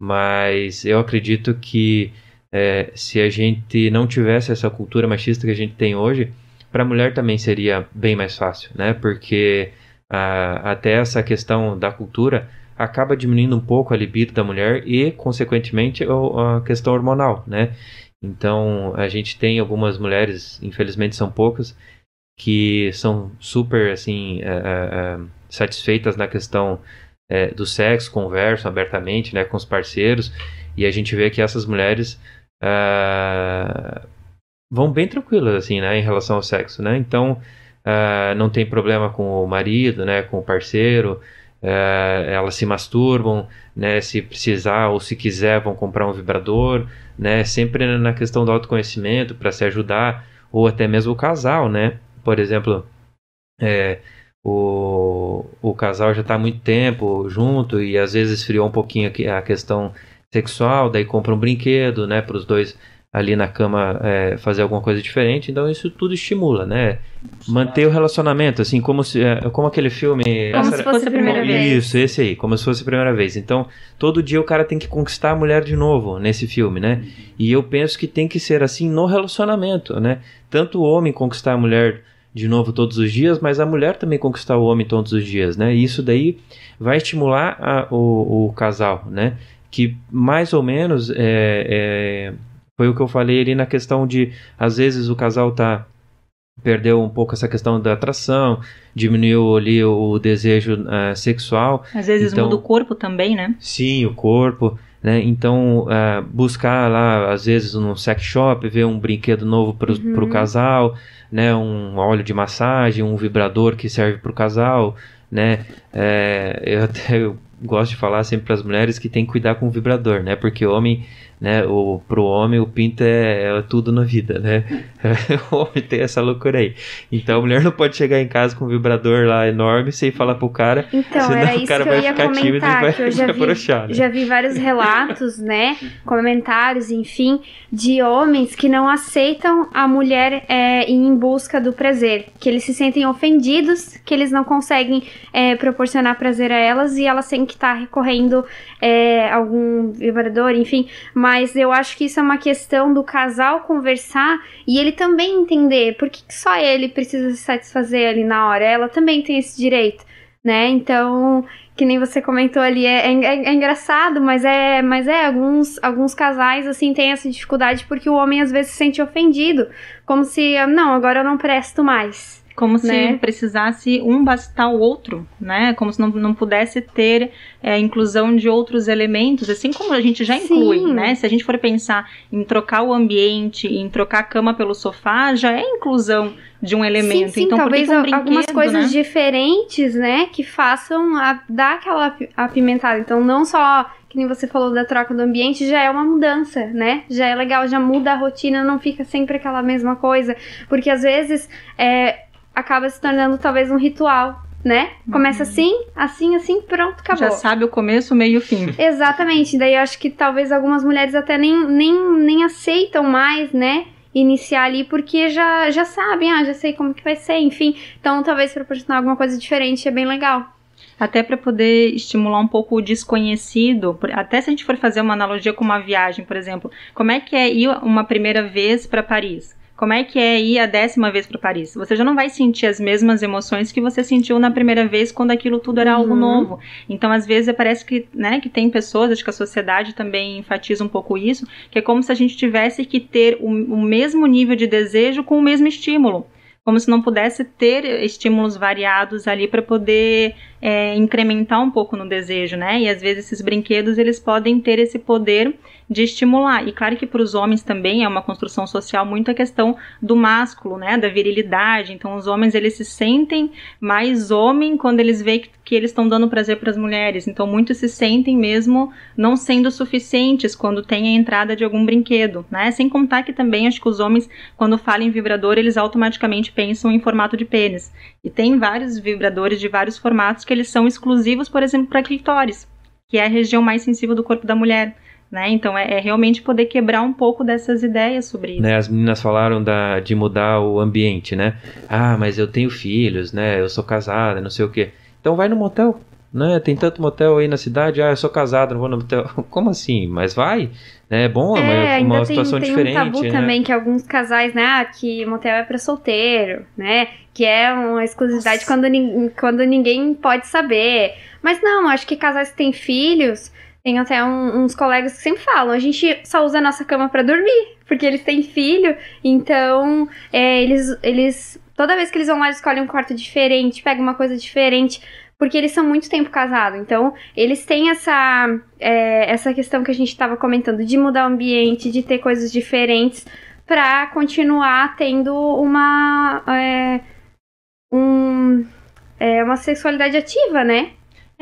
mas eu acredito que é, se a gente não tivesse essa cultura machista que a gente tem hoje, para a mulher também seria bem mais fácil, né? Porque a, até essa questão da cultura acaba diminuindo um pouco a libido da mulher e, consequentemente, a questão hormonal, né? Então, a gente tem algumas mulheres, infelizmente são poucas, que são super, assim, é, é, satisfeitas na questão do sexo, conversam abertamente, né, com os parceiros, e a gente vê que essas mulheres vão bem tranquilas, assim, né, em relação ao sexo, né? Então, não tem problema com o marido, né, com o parceiro, é, elas se masturbam, né? Se precisar ou se quiser vão comprar um vibrador, né? Sempre na questão do autoconhecimento para se ajudar ou até mesmo o casal, né? Por exemplo, é, o, o casal já está há muito tempo junto e às vezes esfriou um pouquinho a questão sexual, daí compra um brinquedo, né, para os dois ali na cama é, fazer alguma coisa diferente, então isso tudo estimula, né? Manter o relacionamento, assim, como se, é, como aquele filme... Como se fosse a primeira vez. Isso, esse aí, como se fosse a primeira vez. Então, todo dia o cara tem que conquistar a mulher de novo nesse filme, né? E eu penso que tem que ser assim no relacionamento, né? Tanto o homem conquistar a mulher de novo todos os dias, mas a mulher também conquistar o homem todos os dias, né? E isso daí vai estimular a, o, o casal, né? Que mais ou menos é, é foi o que eu falei ali na questão de, às vezes, o casal tá perdeu um pouco essa questão da atração, diminuiu ali o desejo uh, sexual. Às vezes então, muda o corpo também, né? Sim, o corpo. Né? Então, uh, buscar lá, às vezes, no sex shop, ver um brinquedo novo para o uhum. casal, né? um óleo de massagem, um vibrador que serve para o casal. Né? É, eu até gosto de falar sempre para as mulheres que tem que cuidar com o vibrador, né? Porque o homem né? O, pro homem o pinto é, é tudo na vida, né? o homem tem essa loucura aí. Então a mulher não pode chegar em casa com um vibrador lá enorme sem falar pro cara, então, senão era o cara vai ficar comentar, tímido e vai, eu já vai vi, broxar, né? Já vi vários relatos, né? Comentários, enfim, de homens que não aceitam a mulher é, ir em busca do prazer, que eles se sentem ofendidos, que eles não conseguem é, proporcionar prazer a elas e elas têm que estar tá recorrendo é, algum vibrador, enfim, mas mas eu acho que isso é uma questão do casal conversar e ele também entender por que só ele precisa se satisfazer ali na hora. Ela também tem esse direito, né? Então, que nem você comentou ali, é, é, é, engraçado, mas é, mas é alguns, alguns casais assim têm essa dificuldade porque o homem às vezes se sente ofendido, como se não, agora eu não presto mais. Como se né? precisasse um bastar o outro, né? Como se não, não pudesse ter é, inclusão de outros elementos, assim como a gente já inclui, Sim. né? Se a gente for pensar em trocar o ambiente, em trocar a cama pelo sofá, já é inclusão de um elemento. Sim, sim, então, talvez um algumas coisas né? diferentes, né, que façam a, dar aquela apimentada. Então, não só que nem você falou da troca do ambiente, já é uma mudança, né? Já é legal, já muda a rotina, não fica sempre aquela mesma coisa. Porque às vezes é, acaba se tornando talvez um ritual, né? Começa uhum. assim, assim, assim, pronto, acabou. Já sabe o começo, o meio e o fim. Exatamente. Daí eu acho que talvez algumas mulheres até nem, nem, nem aceitam mais, né? Iniciar ali porque já, já sabem, ah, já sei como que vai ser, enfim. Então talvez proporcionar alguma coisa diferente é bem legal até para poder estimular um pouco o desconhecido. Até se a gente for fazer uma analogia com uma viagem, por exemplo, como é que é ir uma primeira vez para Paris? Como é que é ir a décima vez para Paris? Você já não vai sentir as mesmas emoções que você sentiu na primeira vez quando aquilo tudo era algo uhum. novo. Então, às vezes, parece que, né, que tem pessoas, acho que a sociedade também enfatiza um pouco isso, que é como se a gente tivesse que ter o, o mesmo nível de desejo com o mesmo estímulo como se não pudesse ter estímulos variados ali para poder é, incrementar um pouco no desejo, né? E às vezes esses brinquedos eles podem ter esse poder de estimular. E claro que para os homens também é uma construção social muito a questão do másculo, né, da virilidade. Então os homens eles se sentem mais homem quando eles veem que, que eles estão dando prazer para as mulheres. Então muitos se sentem mesmo não sendo suficientes quando tem a entrada de algum brinquedo, né? Sem contar que também acho que os homens quando falam em vibrador, eles automaticamente pensam em formato de pênis. E tem vários vibradores de vários formatos que eles são exclusivos, por exemplo, para clitóris, que é a região mais sensível do corpo da mulher. Né? Então é, é, realmente poder quebrar um pouco dessas ideias sobre isso. Né, as meninas falaram da, de mudar o ambiente, né? Ah, mas eu tenho filhos, né? Eu sou casada, não sei o quê. Então vai no motel, né? Tem tanto motel aí na cidade, ah, eu sou casada, não vou no motel. Como assim? Mas vai, né? É bom, é, uma, uma situação tem, diferente. Tem um tabu né? também que alguns casais, né? Ah, que motel é para solteiro, né? Que é uma exclusividade quando, quando ninguém pode saber. Mas não, acho que casais que têm filhos tem até um, uns colegas que sempre falam, a gente só usa a nossa cama para dormir, porque eles têm filho, então é, eles, eles. Toda vez que eles vão lá, eles escolhem um quarto diferente, pegam uma coisa diferente, porque eles são muito tempo casados. Então, eles têm essa, é, essa questão que a gente estava comentando de mudar o ambiente, de ter coisas diferentes, para continuar tendo uma. É, um, é, uma sexualidade ativa, né?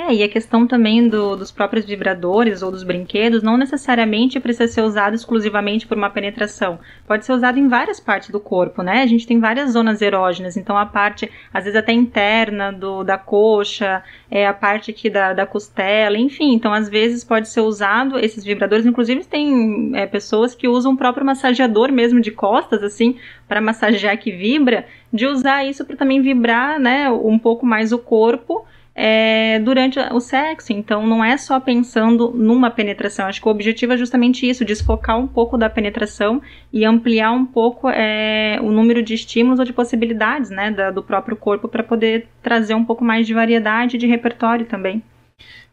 É, e a questão também do, dos próprios vibradores ou dos brinquedos não necessariamente precisa ser usado exclusivamente por uma penetração. Pode ser usado em várias partes do corpo, né? A gente tem várias zonas erógenas, então a parte, às vezes até interna do, da coxa, é a parte aqui da, da costela, enfim. Então, às vezes pode ser usado esses vibradores. Inclusive, tem é, pessoas que usam o próprio massageador mesmo de costas, assim, para massagear que vibra, de usar isso para também vibrar, né, um pouco mais o corpo é, durante o sexo. Então, não é só pensando numa penetração. Acho que o objetivo é justamente isso: desfocar um pouco da penetração e ampliar um pouco é, o número de estímulos ou de possibilidades né, da, do próprio corpo para poder trazer um pouco mais de variedade de repertório também.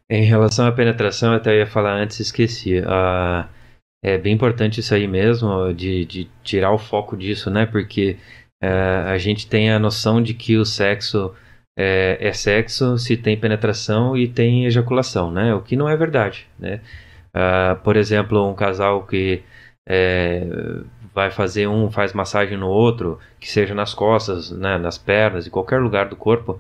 Em relação à penetração, eu até ia falar antes, esqueci. Uh, é bem importante isso aí mesmo, de, de tirar o foco disso, né? Porque uh, a gente tem a noção de que o sexo é, é, sexo se tem penetração e tem ejaculação, né? O que não é verdade, né? Uh, por exemplo, um casal que é, vai fazer um faz massagem no outro, que seja nas costas, né, nas pernas, em qualquer lugar do corpo,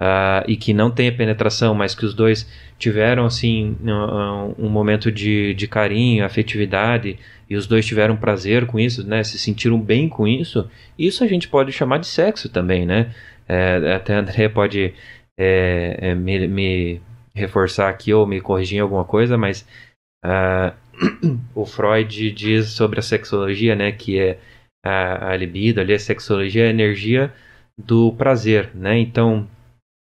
uh, e que não tenha penetração, mas que os dois tiveram assim um, um momento de, de carinho, afetividade e os dois tiveram prazer com isso, né, se sentiram bem com isso, isso a gente pode chamar de sexo também, né? É, até a André pode é, é, me, me, reforçar aqui ou me corrigir em alguma coisa, mas uh, o Freud diz sobre a sexologia, né, que é a, a libido, ali a sexologia é a energia do prazer, né? Então,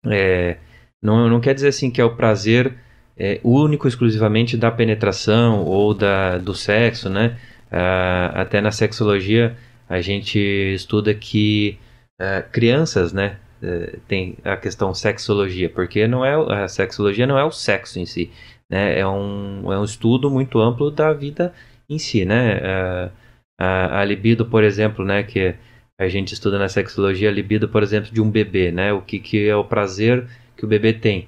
é, não, não quer dizer assim que é o prazer é, único exclusivamente da penetração ou da, do sexo, né? Uh, até na sexologia a gente estuda que uh, crianças, né, uh, tem a questão sexologia, porque não é a sexologia não é o sexo em si, né, é um, é um estudo muito amplo da vida em si, né, uh, a, a, libido, por exemplo, né, que a gente estuda na sexologia, a libido, por exemplo, de um bebê, né, o que, que é o prazer que o bebê tem,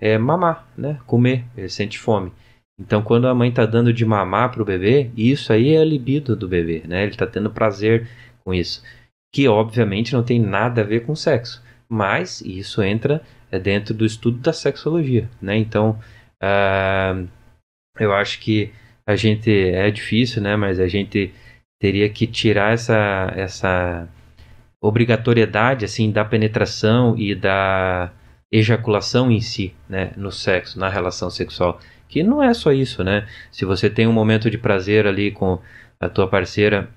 é mamar, né, comer, ele sente fome. Então, quando a mãe está dando de mamar para o bebê, isso aí é a libido do bebê, né? Ele está tendo prazer com isso que obviamente não tem nada a ver com sexo, mas isso entra é, dentro do estudo da sexologia, né? Então, uh, eu acho que a gente é difícil, né? Mas a gente teria que tirar essa essa obrigatoriedade assim da penetração e da ejaculação em si, né, no sexo, na relação sexual, que não é só isso, né? Se você tem um momento de prazer ali com a tua parceira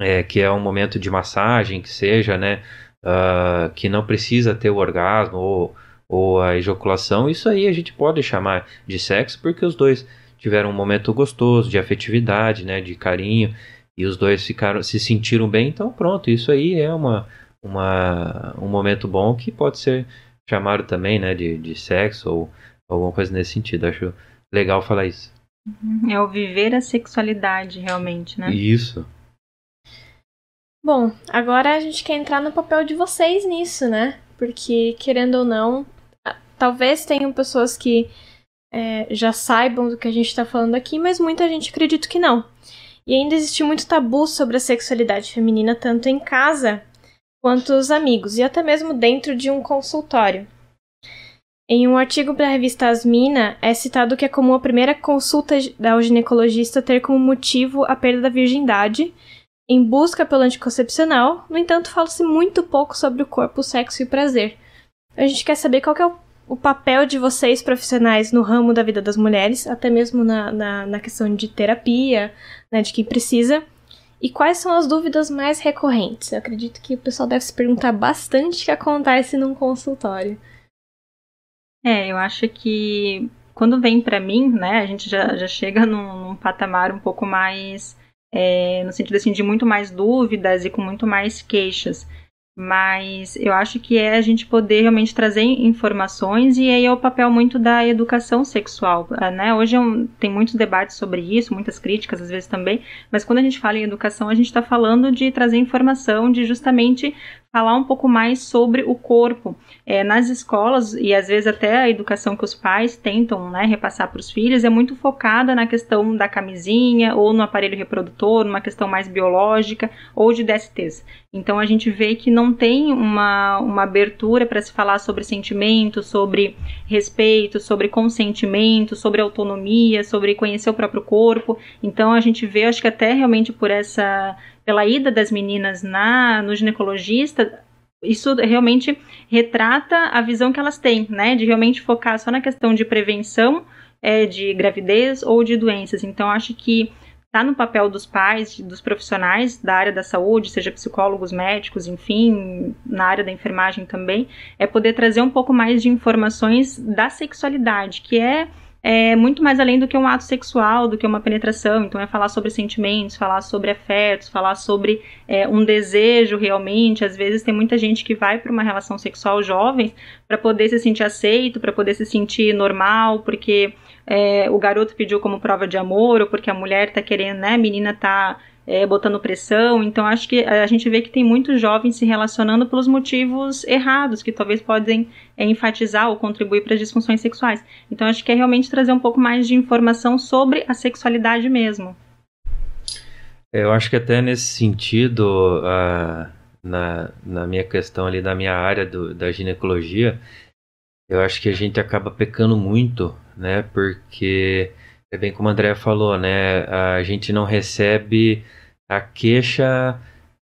é, que é um momento de massagem, que seja, né, uh, que não precisa ter o orgasmo ou, ou a ejaculação, isso aí a gente pode chamar de sexo porque os dois tiveram um momento gostoso, de afetividade, né, de carinho, e os dois ficaram, se sentiram bem, então pronto, isso aí é uma, uma, um momento bom que pode ser chamado também, né, de, de sexo ou alguma coisa nesse sentido. Acho legal falar isso. É o viver a sexualidade, realmente, né? Isso. Bom, agora a gente quer entrar no papel de vocês nisso, né? Porque, querendo ou não, talvez tenham pessoas que é, já saibam do que a gente está falando aqui, mas muita gente acredita que não. E ainda existe muito tabu sobre a sexualidade feminina, tanto em casa quanto os amigos, e até mesmo dentro de um consultório. Em um artigo para a revista Asmina, é citado que é comum a primeira consulta ao ginecologista ter como motivo a perda da virgindade em busca pelo anticoncepcional, no entanto, fala-se muito pouco sobre o corpo, o sexo e o prazer. A gente quer saber qual que é o, o, papel de vocês, profissionais, no ramo da vida das mulheres, até mesmo na, na, na questão de terapia, né, de quem precisa. E quais são as dúvidas mais recorrentes? Eu acredito que o pessoal deve se perguntar bastante o que acontece num consultório. É, eu acho que quando vem para mim, né, a gente já, já chega num, num patamar um pouco mais é, no sentido assim, de muito mais dúvidas e com muito mais queixas. Mas eu acho que é a gente poder realmente trazer informações e aí é o papel muito da educação sexual, ah, né? Hoje é um, tem muitos debates sobre isso, muitas críticas às vezes também, mas quando a gente fala em educação, a gente está falando de trazer informação, de justamente falar um pouco mais sobre o corpo. É, nas escolas, e às vezes até a educação que os pais tentam né, repassar para os filhos, é muito focada na questão da camisinha, ou no aparelho reprodutor, numa questão mais biológica, ou de DSTs. Então a gente vê que não tem uma, uma abertura para se falar sobre sentimento, sobre respeito, sobre consentimento, sobre autonomia, sobre conhecer o próprio corpo. Então a gente vê, acho que até realmente por essa pela ida das meninas na no ginecologista, isso realmente retrata a visão que elas têm, né? De realmente focar só na questão de prevenção é, de gravidez ou de doenças. Então, acho que está no papel dos pais, dos profissionais da área da saúde, seja psicólogos, médicos, enfim, na área da enfermagem também, é poder trazer um pouco mais de informações da sexualidade, que é é muito mais além do que um ato sexual, do que uma penetração. Então, é falar sobre sentimentos, falar sobre afetos, falar sobre é, um desejo realmente. Às vezes, tem muita gente que vai para uma relação sexual jovem para poder se sentir aceito, para poder se sentir normal, porque é, o garoto pediu como prova de amor, ou porque a mulher está querendo, né? A menina está é, botando pressão. Então, acho que a gente vê que tem muitos jovens se relacionando pelos motivos errados, que talvez podem é, enfatizar ou contribuir para as disfunções sexuais. Então, acho que é realmente trazer um pouco mais de informação sobre a sexualidade mesmo. É, eu acho que até nesse sentido, uh, na, na minha questão ali, da minha área do, da ginecologia, eu acho que a gente acaba pecando muito, né? Porque é bem como a André falou, né? A gente não recebe a queixa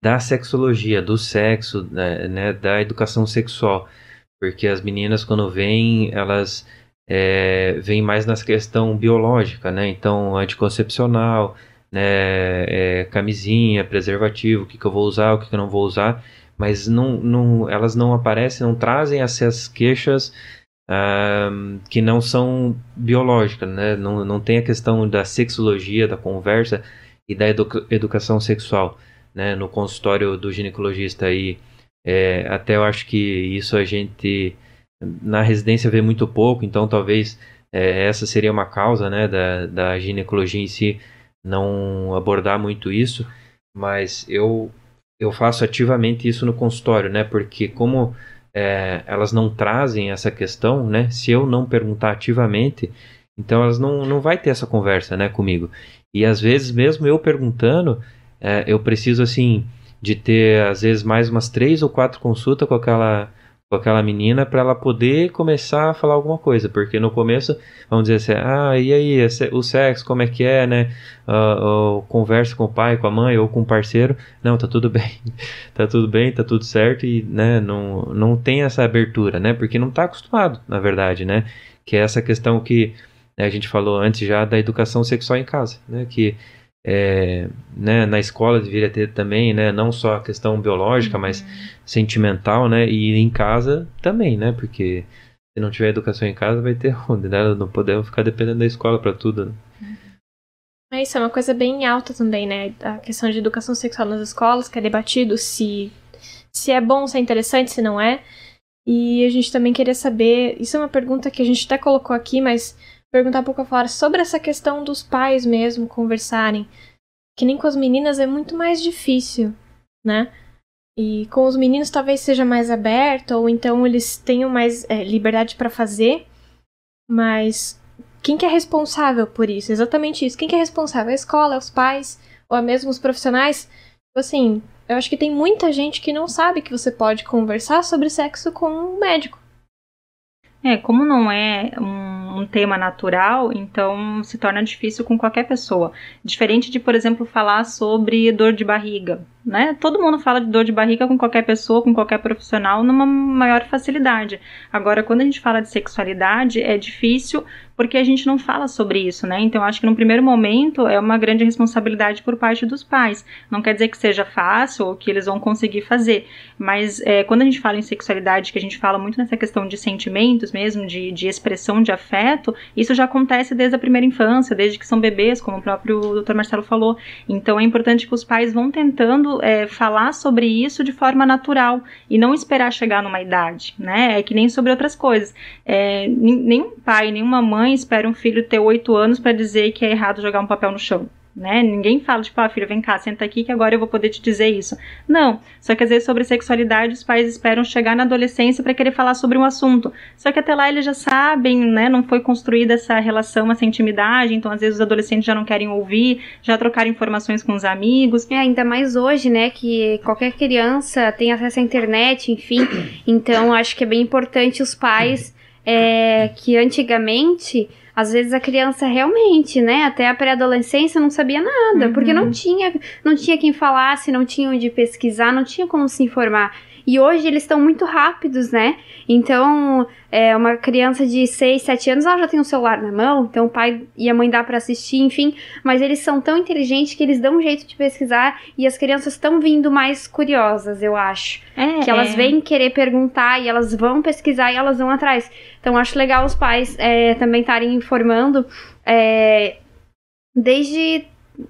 da sexologia, do sexo, né, né, da educação sexual. Porque as meninas, quando vêm, elas é, vêm mais na questão biológica, né? Então, anticoncepcional, né, é, camisinha, preservativo, o que, que eu vou usar, o que, que eu não vou usar. Mas não, não, elas não aparecem, não trazem essas queixas uh, que não são biológicas, né? Não, não tem a questão da sexologia, da conversa, e da edu educação sexual, né? No consultório do ginecologista. Aí, é, até eu acho que isso a gente na residência vê muito pouco, então talvez é, essa seria uma causa, né, da, da ginecologia em si não abordar muito isso, mas eu eu faço ativamente isso no consultório, né, porque como é, elas não trazem essa questão, né, se eu não perguntar ativamente, então elas não, não vai ter essa conversa, né, comigo. E às vezes, mesmo eu perguntando, é, eu preciso, assim, de ter, às vezes, mais umas três ou quatro consultas com aquela, com aquela menina para ela poder começar a falar alguma coisa. Porque no começo, vamos dizer assim, ah, e aí, o sexo, como é que é, né? Uh, uh, conversa com o pai, com a mãe ou com o parceiro. Não, tá tudo bem. tá tudo bem, tá tudo certo e, né, não, não tem essa abertura, né? Porque não tá acostumado, na verdade, né? Que é essa questão que né, a gente falou antes já da educação sexual em casa, né, que é, né, na escola deveria ter também, né, não só a questão biológica, uhum. mas sentimental, né, e em casa também, né, porque se não tiver educação em casa vai ter onde, né, não podemos ficar dependendo da escola para tudo. Né? É isso, é uma coisa bem alta também, né, a questão de educação sexual nas escolas, que é debatido se, se é bom, se é interessante, se não é, e a gente também queria saber, isso é uma pergunta que a gente até colocou aqui, mas perguntar um pouco fora sobre essa questão dos pais mesmo conversarem. Que nem com as meninas é muito mais difícil, né? E com os meninos talvez seja mais aberto, ou então eles tenham mais é, liberdade para fazer, mas quem que é responsável por isso? Exatamente isso. Quem que é responsável? A escola, os pais, ou mesmo os profissionais? Tipo assim, eu acho que tem muita gente que não sabe que você pode conversar sobre sexo com um médico. É, como não é um um tema natural, então se torna difícil com qualquer pessoa. Diferente de, por exemplo, falar sobre dor de barriga, né? Todo mundo fala de dor de barriga com qualquer pessoa, com qualquer profissional, numa maior facilidade. Agora, quando a gente fala de sexualidade, é difícil porque a gente não fala sobre isso, né? Então, acho que no primeiro momento é uma grande responsabilidade por parte dos pais. Não quer dizer que seja fácil ou que eles vão conseguir fazer, mas é, quando a gente fala em sexualidade, que a gente fala muito nessa questão de sentimentos mesmo, de, de expressão de afeto, isso já acontece desde a primeira infância, desde que são bebês, como o próprio Dr. Marcelo falou. Então, é importante que os pais vão tentando é, falar sobre isso de forma natural e não esperar chegar numa idade, né? É que nem sobre outras coisas. É, nenhum pai, nenhuma mãe espera um filho ter oito anos para dizer que é errado jogar um papel no chão. Né? Ninguém fala, tipo, ah, filho, vem cá, senta aqui que agora eu vou poder te dizer isso. Não. Só que às vezes sobre sexualidade os pais esperam chegar na adolescência para querer falar sobre um assunto. Só que até lá eles já sabem, né? Não foi construída essa relação, essa intimidade, então às vezes os adolescentes já não querem ouvir, já trocaram informações com os amigos. É, ainda mais hoje, né? Que qualquer criança tem acesso à internet, enfim. Então acho que é bem importante os pais é, que antigamente às vezes a criança realmente, né, até a pré-adolescência não sabia nada, uhum. porque não tinha, não tinha quem falasse, não tinha onde pesquisar, não tinha como se informar. E hoje eles estão muito rápidos, né? Então, é, uma criança de 6, 7 anos, ela já tem um celular na mão, então o pai e a mãe dá para assistir, enfim. Mas eles são tão inteligentes que eles dão um jeito de pesquisar e as crianças estão vindo mais curiosas, eu acho. É, que elas é. vêm querer perguntar e elas vão pesquisar e elas vão atrás. Então, acho legal os pais é, também estarem informando é, desde,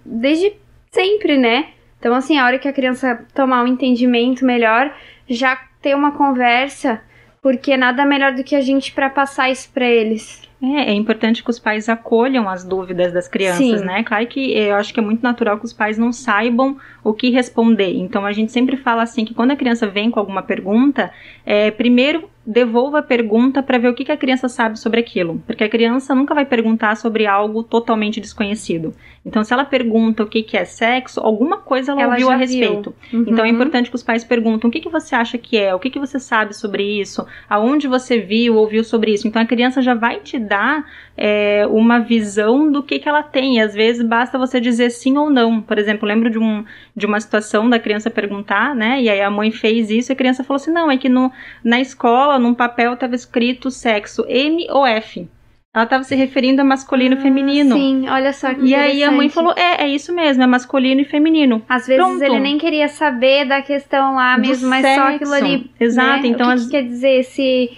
desde sempre, né? Então, assim, a hora que a criança tomar um entendimento melhor, já ter uma conversa, porque nada melhor do que a gente para passar isso para eles. É, é importante que os pais acolham as dúvidas das crianças, Sim. né? Claro que eu acho que é muito natural que os pais não saibam o que responder. Então a gente sempre fala assim que quando a criança vem com alguma pergunta, é, primeiro devolva a pergunta para ver o que, que, a criança sabe sobre aquilo, porque a criança nunca vai perguntar sobre algo totalmente desconhecido. Então, se ela pergunta o que, que é sexo, alguma coisa ela, ela ouviu a respeito. Uhum. Então, é importante que os pais perguntem o que, que você acha que é, o que, que você sabe sobre isso, aonde você viu, ouviu sobre isso. Então, a criança já vai te dar é, uma visão do que, que ela tem. E às vezes basta você dizer sim ou não. Por exemplo, lembro de, um, de uma situação da criança perguntar, né? E aí a mãe fez isso e a criança falou assim: não, é que no, na escola, num papel, estava escrito sexo M ou F. Ela estava se referindo a masculino e ah, feminino. Sim, olha só que E aí a mãe falou: é, é isso mesmo, é masculino e feminino. Às vezes Pronto. ele nem queria saber da questão lá mesmo, mas só aquilo ali. Exato, né? então. O que, as... que quer dizer esse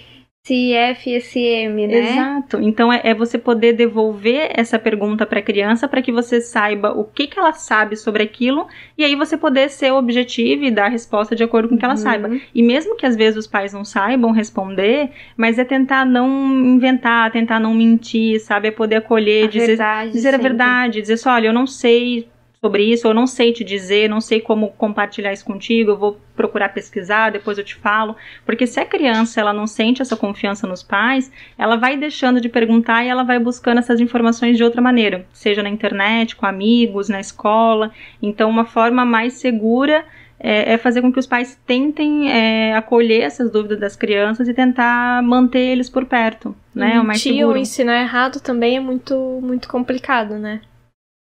esse F e esse M, né? Exato. Então é, é você poder devolver essa pergunta para a criança para que você saiba o que, que ela sabe sobre aquilo e aí você poder ser objetivo e dar a resposta de acordo com o que ela uhum. saiba. E mesmo que às vezes os pais não saibam responder, mas é tentar não inventar, tentar não mentir, sabe? É poder acolher, a dizer, verdade, dizer a verdade, dizer só, olha, eu não sei sobre isso, eu não sei te dizer, não sei como compartilhar isso contigo, eu vou procurar pesquisar, depois eu te falo, porque se a criança ela não sente essa confiança nos pais, ela vai deixando de perguntar e ela vai buscando essas informações de outra maneira, seja na internet, com amigos, na escola, então uma forma mais segura é, é, fazer com que os pais tentem é, acolher essas dúvidas das crianças e tentar manter eles por perto, né? o mais seguro. ou ensinar errado também é muito, muito complicado, né?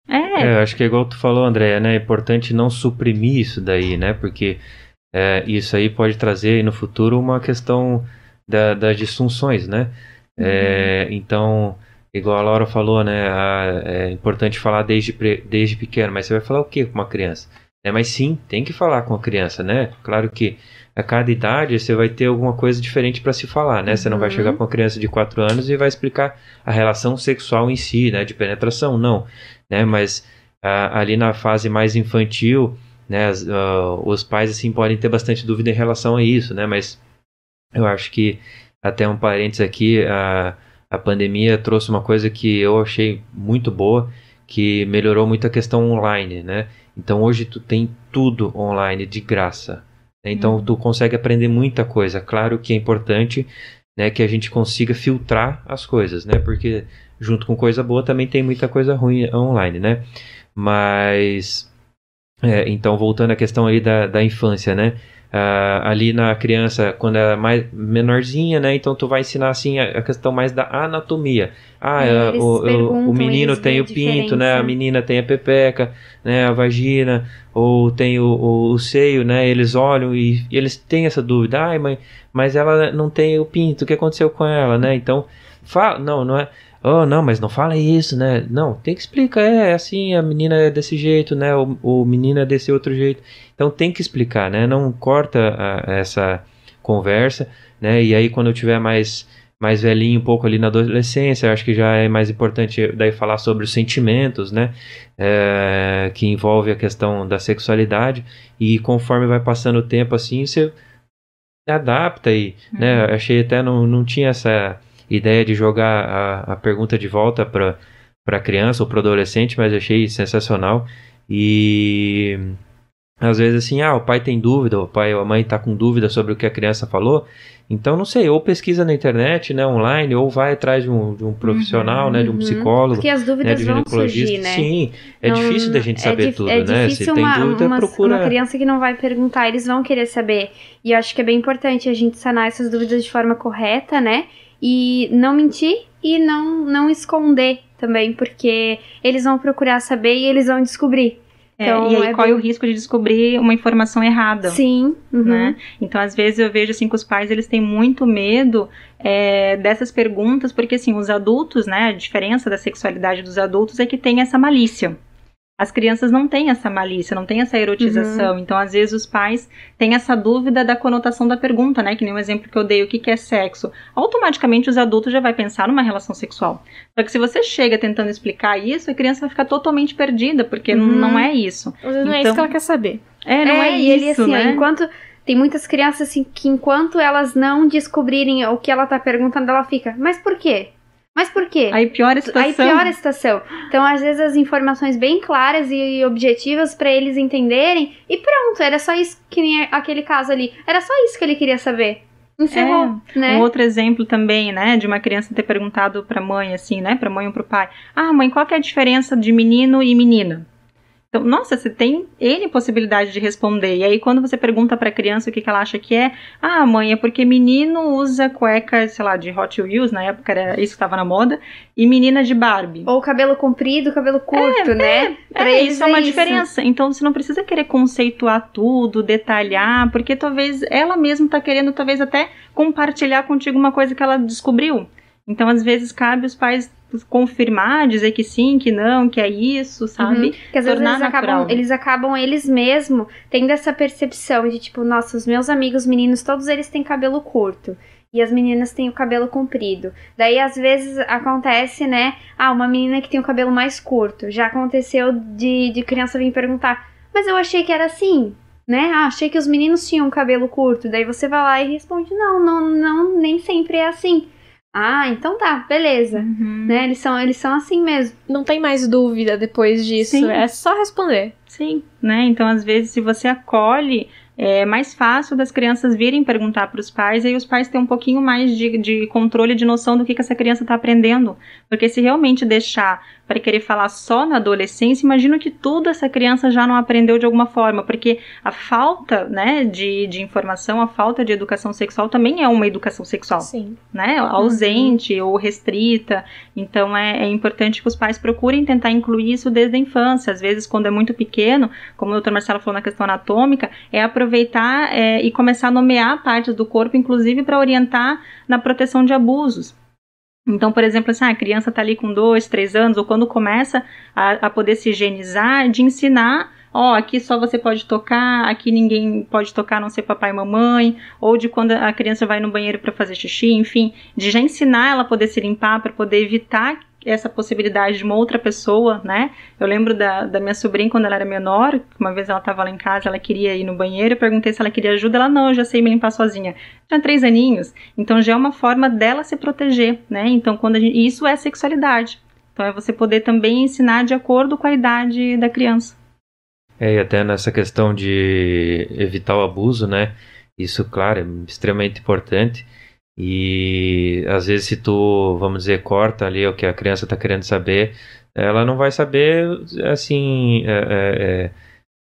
É. é. acho que é igual tu falou, André, né? É importante não suprimir isso daí, né? Porque é, isso aí pode trazer no futuro uma questão da, das disfunções, né? É, uhum. É, então, igual a Laura falou, né? A, é importante falar desde, desde pequeno, mas você vai falar o que com uma criança? É, mas sim, tem que falar com a criança, né? Claro que a cada idade você vai ter alguma coisa diferente para se falar, né? Uhum. Você não vai chegar para uma criança de 4 anos e vai explicar a relação sexual em si, né? De penetração, não né? Mas ah, ali na fase mais infantil, né? As, uh, os pais assim podem ter bastante dúvida em relação a isso, né? Mas eu acho que até um parênteses aqui, a, a pandemia trouxe uma coisa que eu achei muito boa, que melhorou muito a questão online, né? Então hoje tu tem tudo online de graça. Né? Então uhum. tu consegue aprender muita coisa. Claro que é importante né, que a gente consiga filtrar as coisas, né? Porque junto com coisa boa, também tem muita coisa ruim online, né? Mas, é, então, voltando à questão ali da, da infância, né? Ah, ali na criança, quando ela é mais menorzinha, né? Então tu vai ensinar assim a, a questão mais da anatomia. Ah, é, o, o, o, menino tem o pinto, né? A menina tem a pepeca, né? A vagina, ou tem o, o, o seio, né? Eles olham e, e, eles têm essa dúvida. Ai, mãe, mas ela não tem o pinto, o que aconteceu com ela, né? Então, fala, não, não é oh, não, mas não fala isso, né? Não, tem que explicar, é, é assim, a menina é desse jeito, né? O, o menino é desse outro jeito. Então tem que explicar, né? Não corta a, essa conversa, né? E aí quando eu tiver mais mais velhinho, um pouco ali na adolescência, acho que já é mais importante daí falar sobre os sentimentos, né? É, que envolve a questão da sexualidade e conforme vai passando o tempo assim, você adapta e, né? Uhum. Achei até não, não tinha essa ideia de jogar a, a pergunta de volta para para criança ou para adolescente, mas achei sensacional. E às vezes assim, ah, o pai tem dúvida, o pai ou a mãe está com dúvida sobre o que a criança falou, então não sei, ou pesquisa na internet, né, online, ou vai atrás de um, de um profissional, uhum, né, de um uhum. psicólogo, porque as dúvidas né, vão surgir, né? Sim, é não, difícil da gente é saber é tudo, é né? Se tem uma, dúvida, uma, procura. Uma criança que não vai perguntar, eles vão querer saber. E eu acho que é bem importante a gente sanar essas dúvidas de forma correta, né? E não mentir e não não esconder também, porque eles vão procurar saber e eles vão descobrir. É, então, e aí é corre bem... o risco de descobrir uma informação errada. Sim. Uhum. Né? Então, às vezes eu vejo assim que os pais eles têm muito medo é, dessas perguntas, porque assim, os adultos, né, a diferença da sexualidade dos adultos é que tem essa malícia as crianças não têm essa malícia, não têm essa erotização. Uhum. Então, às vezes, os pais têm essa dúvida da conotação da pergunta, né? Que nem o um exemplo que eu dei, o que, que é sexo? Automaticamente, os adultos já vai pensar numa relação sexual. Só que se você chega tentando explicar isso, a criança vai ficar totalmente perdida, porque uhum. não é isso. Às vezes então, não é isso que então ela quer saber. É, não é, é e isso, ele, assim, né? Ó, enquanto... Tem muitas crianças assim que enquanto elas não descobrirem o que ela tá perguntando, ela fica, mas por quê? Mas por quê? Aí piora a situação. Aí piora a situação. Então, às vezes, as informações bem claras e objetivas para eles entenderem, e pronto, era só isso que nem aquele caso ali. Era só isso que ele queria saber. Encerrou, é, né? Um outro exemplo também, né, de uma criança ter perguntado pra mãe, assim, né, pra mãe ou pro pai: Ah, mãe, qual que é a diferença de menino e menina? Então, nossa, você tem N possibilidade de responder. E aí, quando você pergunta pra criança o que, que ela acha que é, ah, mãe, é porque menino usa cueca, sei lá, de Hot Wheels, na época era isso que tava na moda, e menina de Barbie. Ou cabelo comprido, cabelo curto, é, né? É, é isso é uma isso. diferença. Então, você não precisa querer conceituar tudo, detalhar, porque talvez ela mesma tá querendo, talvez até compartilhar contigo uma coisa que ela descobriu. Então, às vezes, cabe os pais confirmar, dizer que sim, que não, que é isso, sabe? Uhum. Que às vezes eles acabam, eles acabam eles mesmos tendo essa percepção de tipo, nossa, os meus amigos meninos, todos eles têm cabelo curto. E as meninas têm o cabelo comprido. Daí, às vezes, acontece, né? Ah, uma menina que tem o cabelo mais curto. Já aconteceu de, de criança vir perguntar, mas eu achei que era assim, né? Ah, achei que os meninos tinham cabelo curto. Daí você vai lá e responde, não, não, não, nem sempre é assim. Ah, então tá, beleza. Uhum. Né? Eles são, eles são assim mesmo. Não tem mais dúvida depois disso. Sim. É só responder. Sim, né? Então, às vezes, se você acolhe é mais fácil das crianças virem perguntar para os pais e aí os pais têm um pouquinho mais de, de controle, de noção do que, que essa criança está aprendendo. Porque se realmente deixar para querer falar só na adolescência, imagino que tudo essa criança já não aprendeu de alguma forma, porque a falta né, de, de informação, a falta de educação sexual também é uma educação sexual. Sim. Né? Ausente uhum. ou restrita. Então é, é, importante que os pais procurem tentar incluir isso desde a infância. Às vezes, quando é muito pequeno, como o doutor Marcelo falou na questão anatômica, é aproveitar é, e começar a nomear partes do corpo, inclusive para orientar na proteção de abusos. Então, por exemplo, assim, ah, a criança está ali com dois, três anos, ou quando começa a, a poder se higienizar, de ensinar ó, oh, aqui só você pode tocar, aqui ninguém pode tocar, a não ser papai e mamãe, ou de quando a criança vai no banheiro para fazer xixi, enfim, de já ensinar ela a poder se limpar para poder evitar essa possibilidade de uma outra pessoa, né? Eu lembro da, da minha sobrinha quando ela era menor, uma vez ela estava lá em casa, ela queria ir no banheiro, eu perguntei se ela queria ajuda, ela não, eu já sei me limpar sozinha. Tinha três aninhos, então já é uma forma dela se proteger, né? Então quando gente, isso é sexualidade. Então é você poder também ensinar de acordo com a idade da criança. É, e até nessa questão de evitar o abuso, né? Isso, claro, é extremamente importante. E às vezes se tu, vamos dizer, corta ali o que a criança está querendo saber, ela não vai saber, assim, é, é,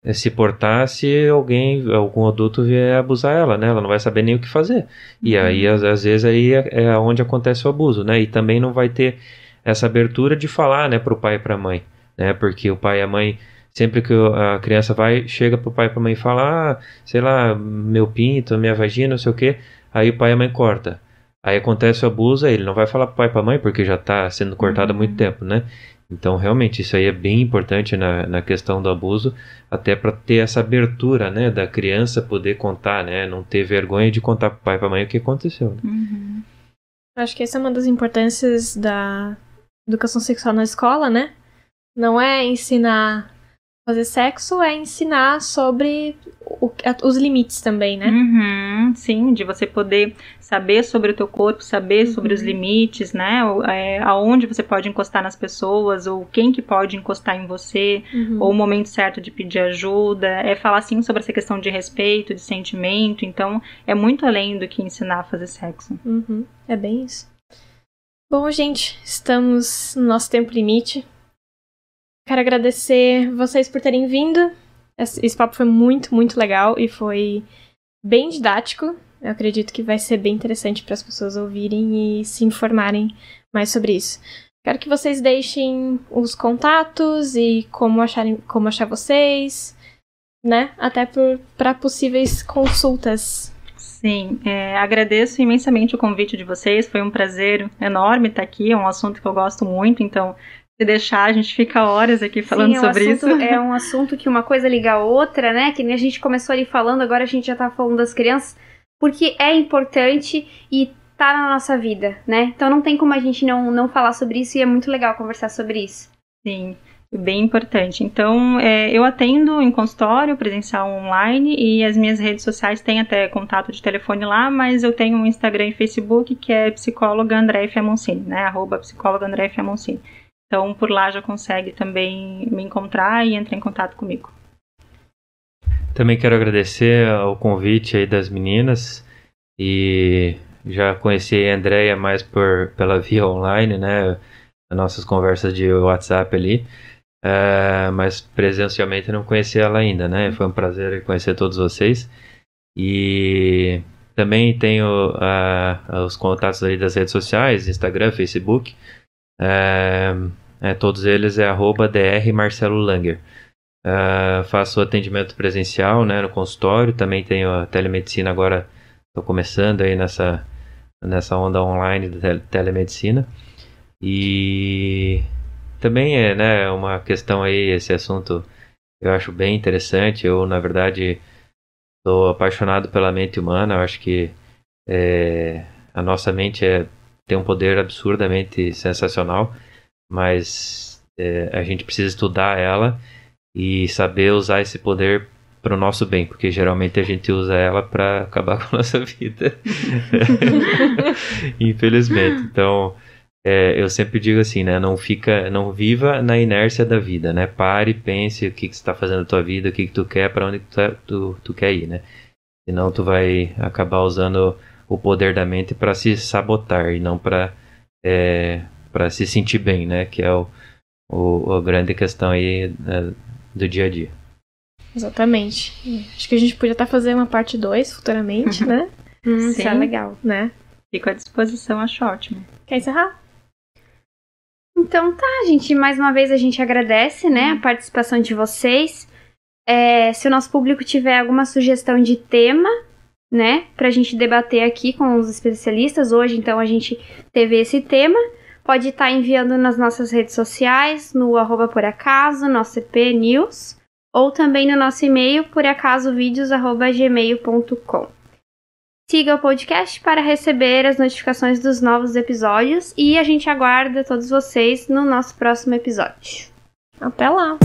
é, é, se portar se alguém, algum adulto vier abusar ela, né? Ela não vai saber nem o que fazer. E uhum. aí, às, às, vezes, aí é, é onde acontece o abuso, né? E também não vai ter essa abertura de falar, né, pro pai e pra mãe, né? Porque o pai e a mãe sempre que a criança vai, chega pro pai e pra mãe e fala, ah, sei lá, meu pinto, minha vagina, não sei o que, aí o pai e a mãe corta. Aí acontece o abuso, aí ele não vai falar pro pai e pra mãe porque já tá sendo cortado há muito uhum. tempo, né? Então, realmente, isso aí é bem importante na, na questão do abuso, até para ter essa abertura, né, da criança poder contar, né, não ter vergonha de contar pro pai e pra mãe o que aconteceu. Né? Uhum. Acho que essa é uma das importâncias da educação sexual na escola, né? Não é ensinar fazer sexo é ensinar sobre o, os limites também, né? Uhum, sim, de você poder saber sobre o teu corpo, saber uhum. sobre os limites, né? É, aonde você pode encostar nas pessoas, ou quem que pode encostar em você, uhum. ou o momento certo de pedir ajuda. É falar, sim, sobre essa questão de respeito, de sentimento. Então, é muito além do que ensinar a fazer sexo. Uhum. É bem isso. Bom, gente, estamos no nosso tempo limite. Quero agradecer vocês por terem vindo. Esse papo foi muito, muito legal e foi bem didático. Eu acredito que vai ser bem interessante para as pessoas ouvirem e se informarem mais sobre isso. Quero que vocês deixem os contatos e como acharem, como achar vocês, né? Até para possíveis consultas. Sim, é, agradeço imensamente o convite de vocês. Foi um prazer enorme estar aqui. É um assunto que eu gosto muito, então se deixar, a gente fica horas aqui falando Sim, sobre assunto, isso. É um assunto que uma coisa liga a outra, né? Que nem a gente começou ali falando, agora a gente já tá falando das crianças, porque é importante e tá na nossa vida, né? Então não tem como a gente não, não falar sobre isso e é muito legal conversar sobre isso. Sim, bem importante. Então, é, eu atendo em consultório, presencial online, e as minhas redes sociais têm até contato de telefone lá, mas eu tenho um Instagram e Facebook que é psicóloga André Fiamoncini, né? Arroba psicóloga André Fiamoncini. Então, por lá já consegue também me encontrar e entrar em contato comigo. Também quero agradecer o convite aí das meninas e já conheci a Andrea mais por, pela via online, né? Nossas conversas de WhatsApp ali. É, mas presencialmente não conheci ela ainda, né? Foi um prazer conhecer todos vocês. E também tenho uh, os contatos ali das redes sociais, Instagram, Facebook. É, é, todos eles é arroba dr Marcelo Langer. Uh, faço atendimento presencial né, no consultório, também tenho a telemedicina agora, estou começando aí nessa, nessa onda online de telemedicina. E também é né, uma questão aí, esse assunto eu acho bem interessante. Eu, na verdade, estou apaixonado pela mente humana. Eu acho que é, a nossa mente é, tem um poder absurdamente sensacional mas é, a gente precisa estudar ela e saber usar esse poder para o nosso bem, porque geralmente a gente usa ela para acabar com a nossa vida. Infelizmente. Então, é, eu sempre digo assim, né? Não fica, não viva na inércia da vida, né? Pare, pense o que, que você está fazendo na tua vida, o que, que tu quer, para onde tu, tá, tu, tu quer ir, né? Senão tu vai acabar usando o poder da mente para se sabotar e não para é, para se sentir bem, né? Que é o, o, a grande questão aí né, do dia a dia. Exatamente. Acho que a gente podia até fazer uma parte 2 futuramente, né? Hum, Sim. Isso é legal. Né? Fico à disposição, acho ótimo. Quer encerrar? Então tá, gente. Mais uma vez a gente agradece, né, a participação de vocês. É, se o nosso público tiver alguma sugestão de tema, né, pra gente debater aqui com os especialistas, hoje então a gente teve esse tema. Pode estar tá enviando nas nossas redes sociais, no arroba por acaso, nosso EP News, ou também no nosso e-mail por acaso vídeos@gmail.com. Siga o podcast para receber as notificações dos novos episódios e a gente aguarda todos vocês no nosso próximo episódio. Até lá!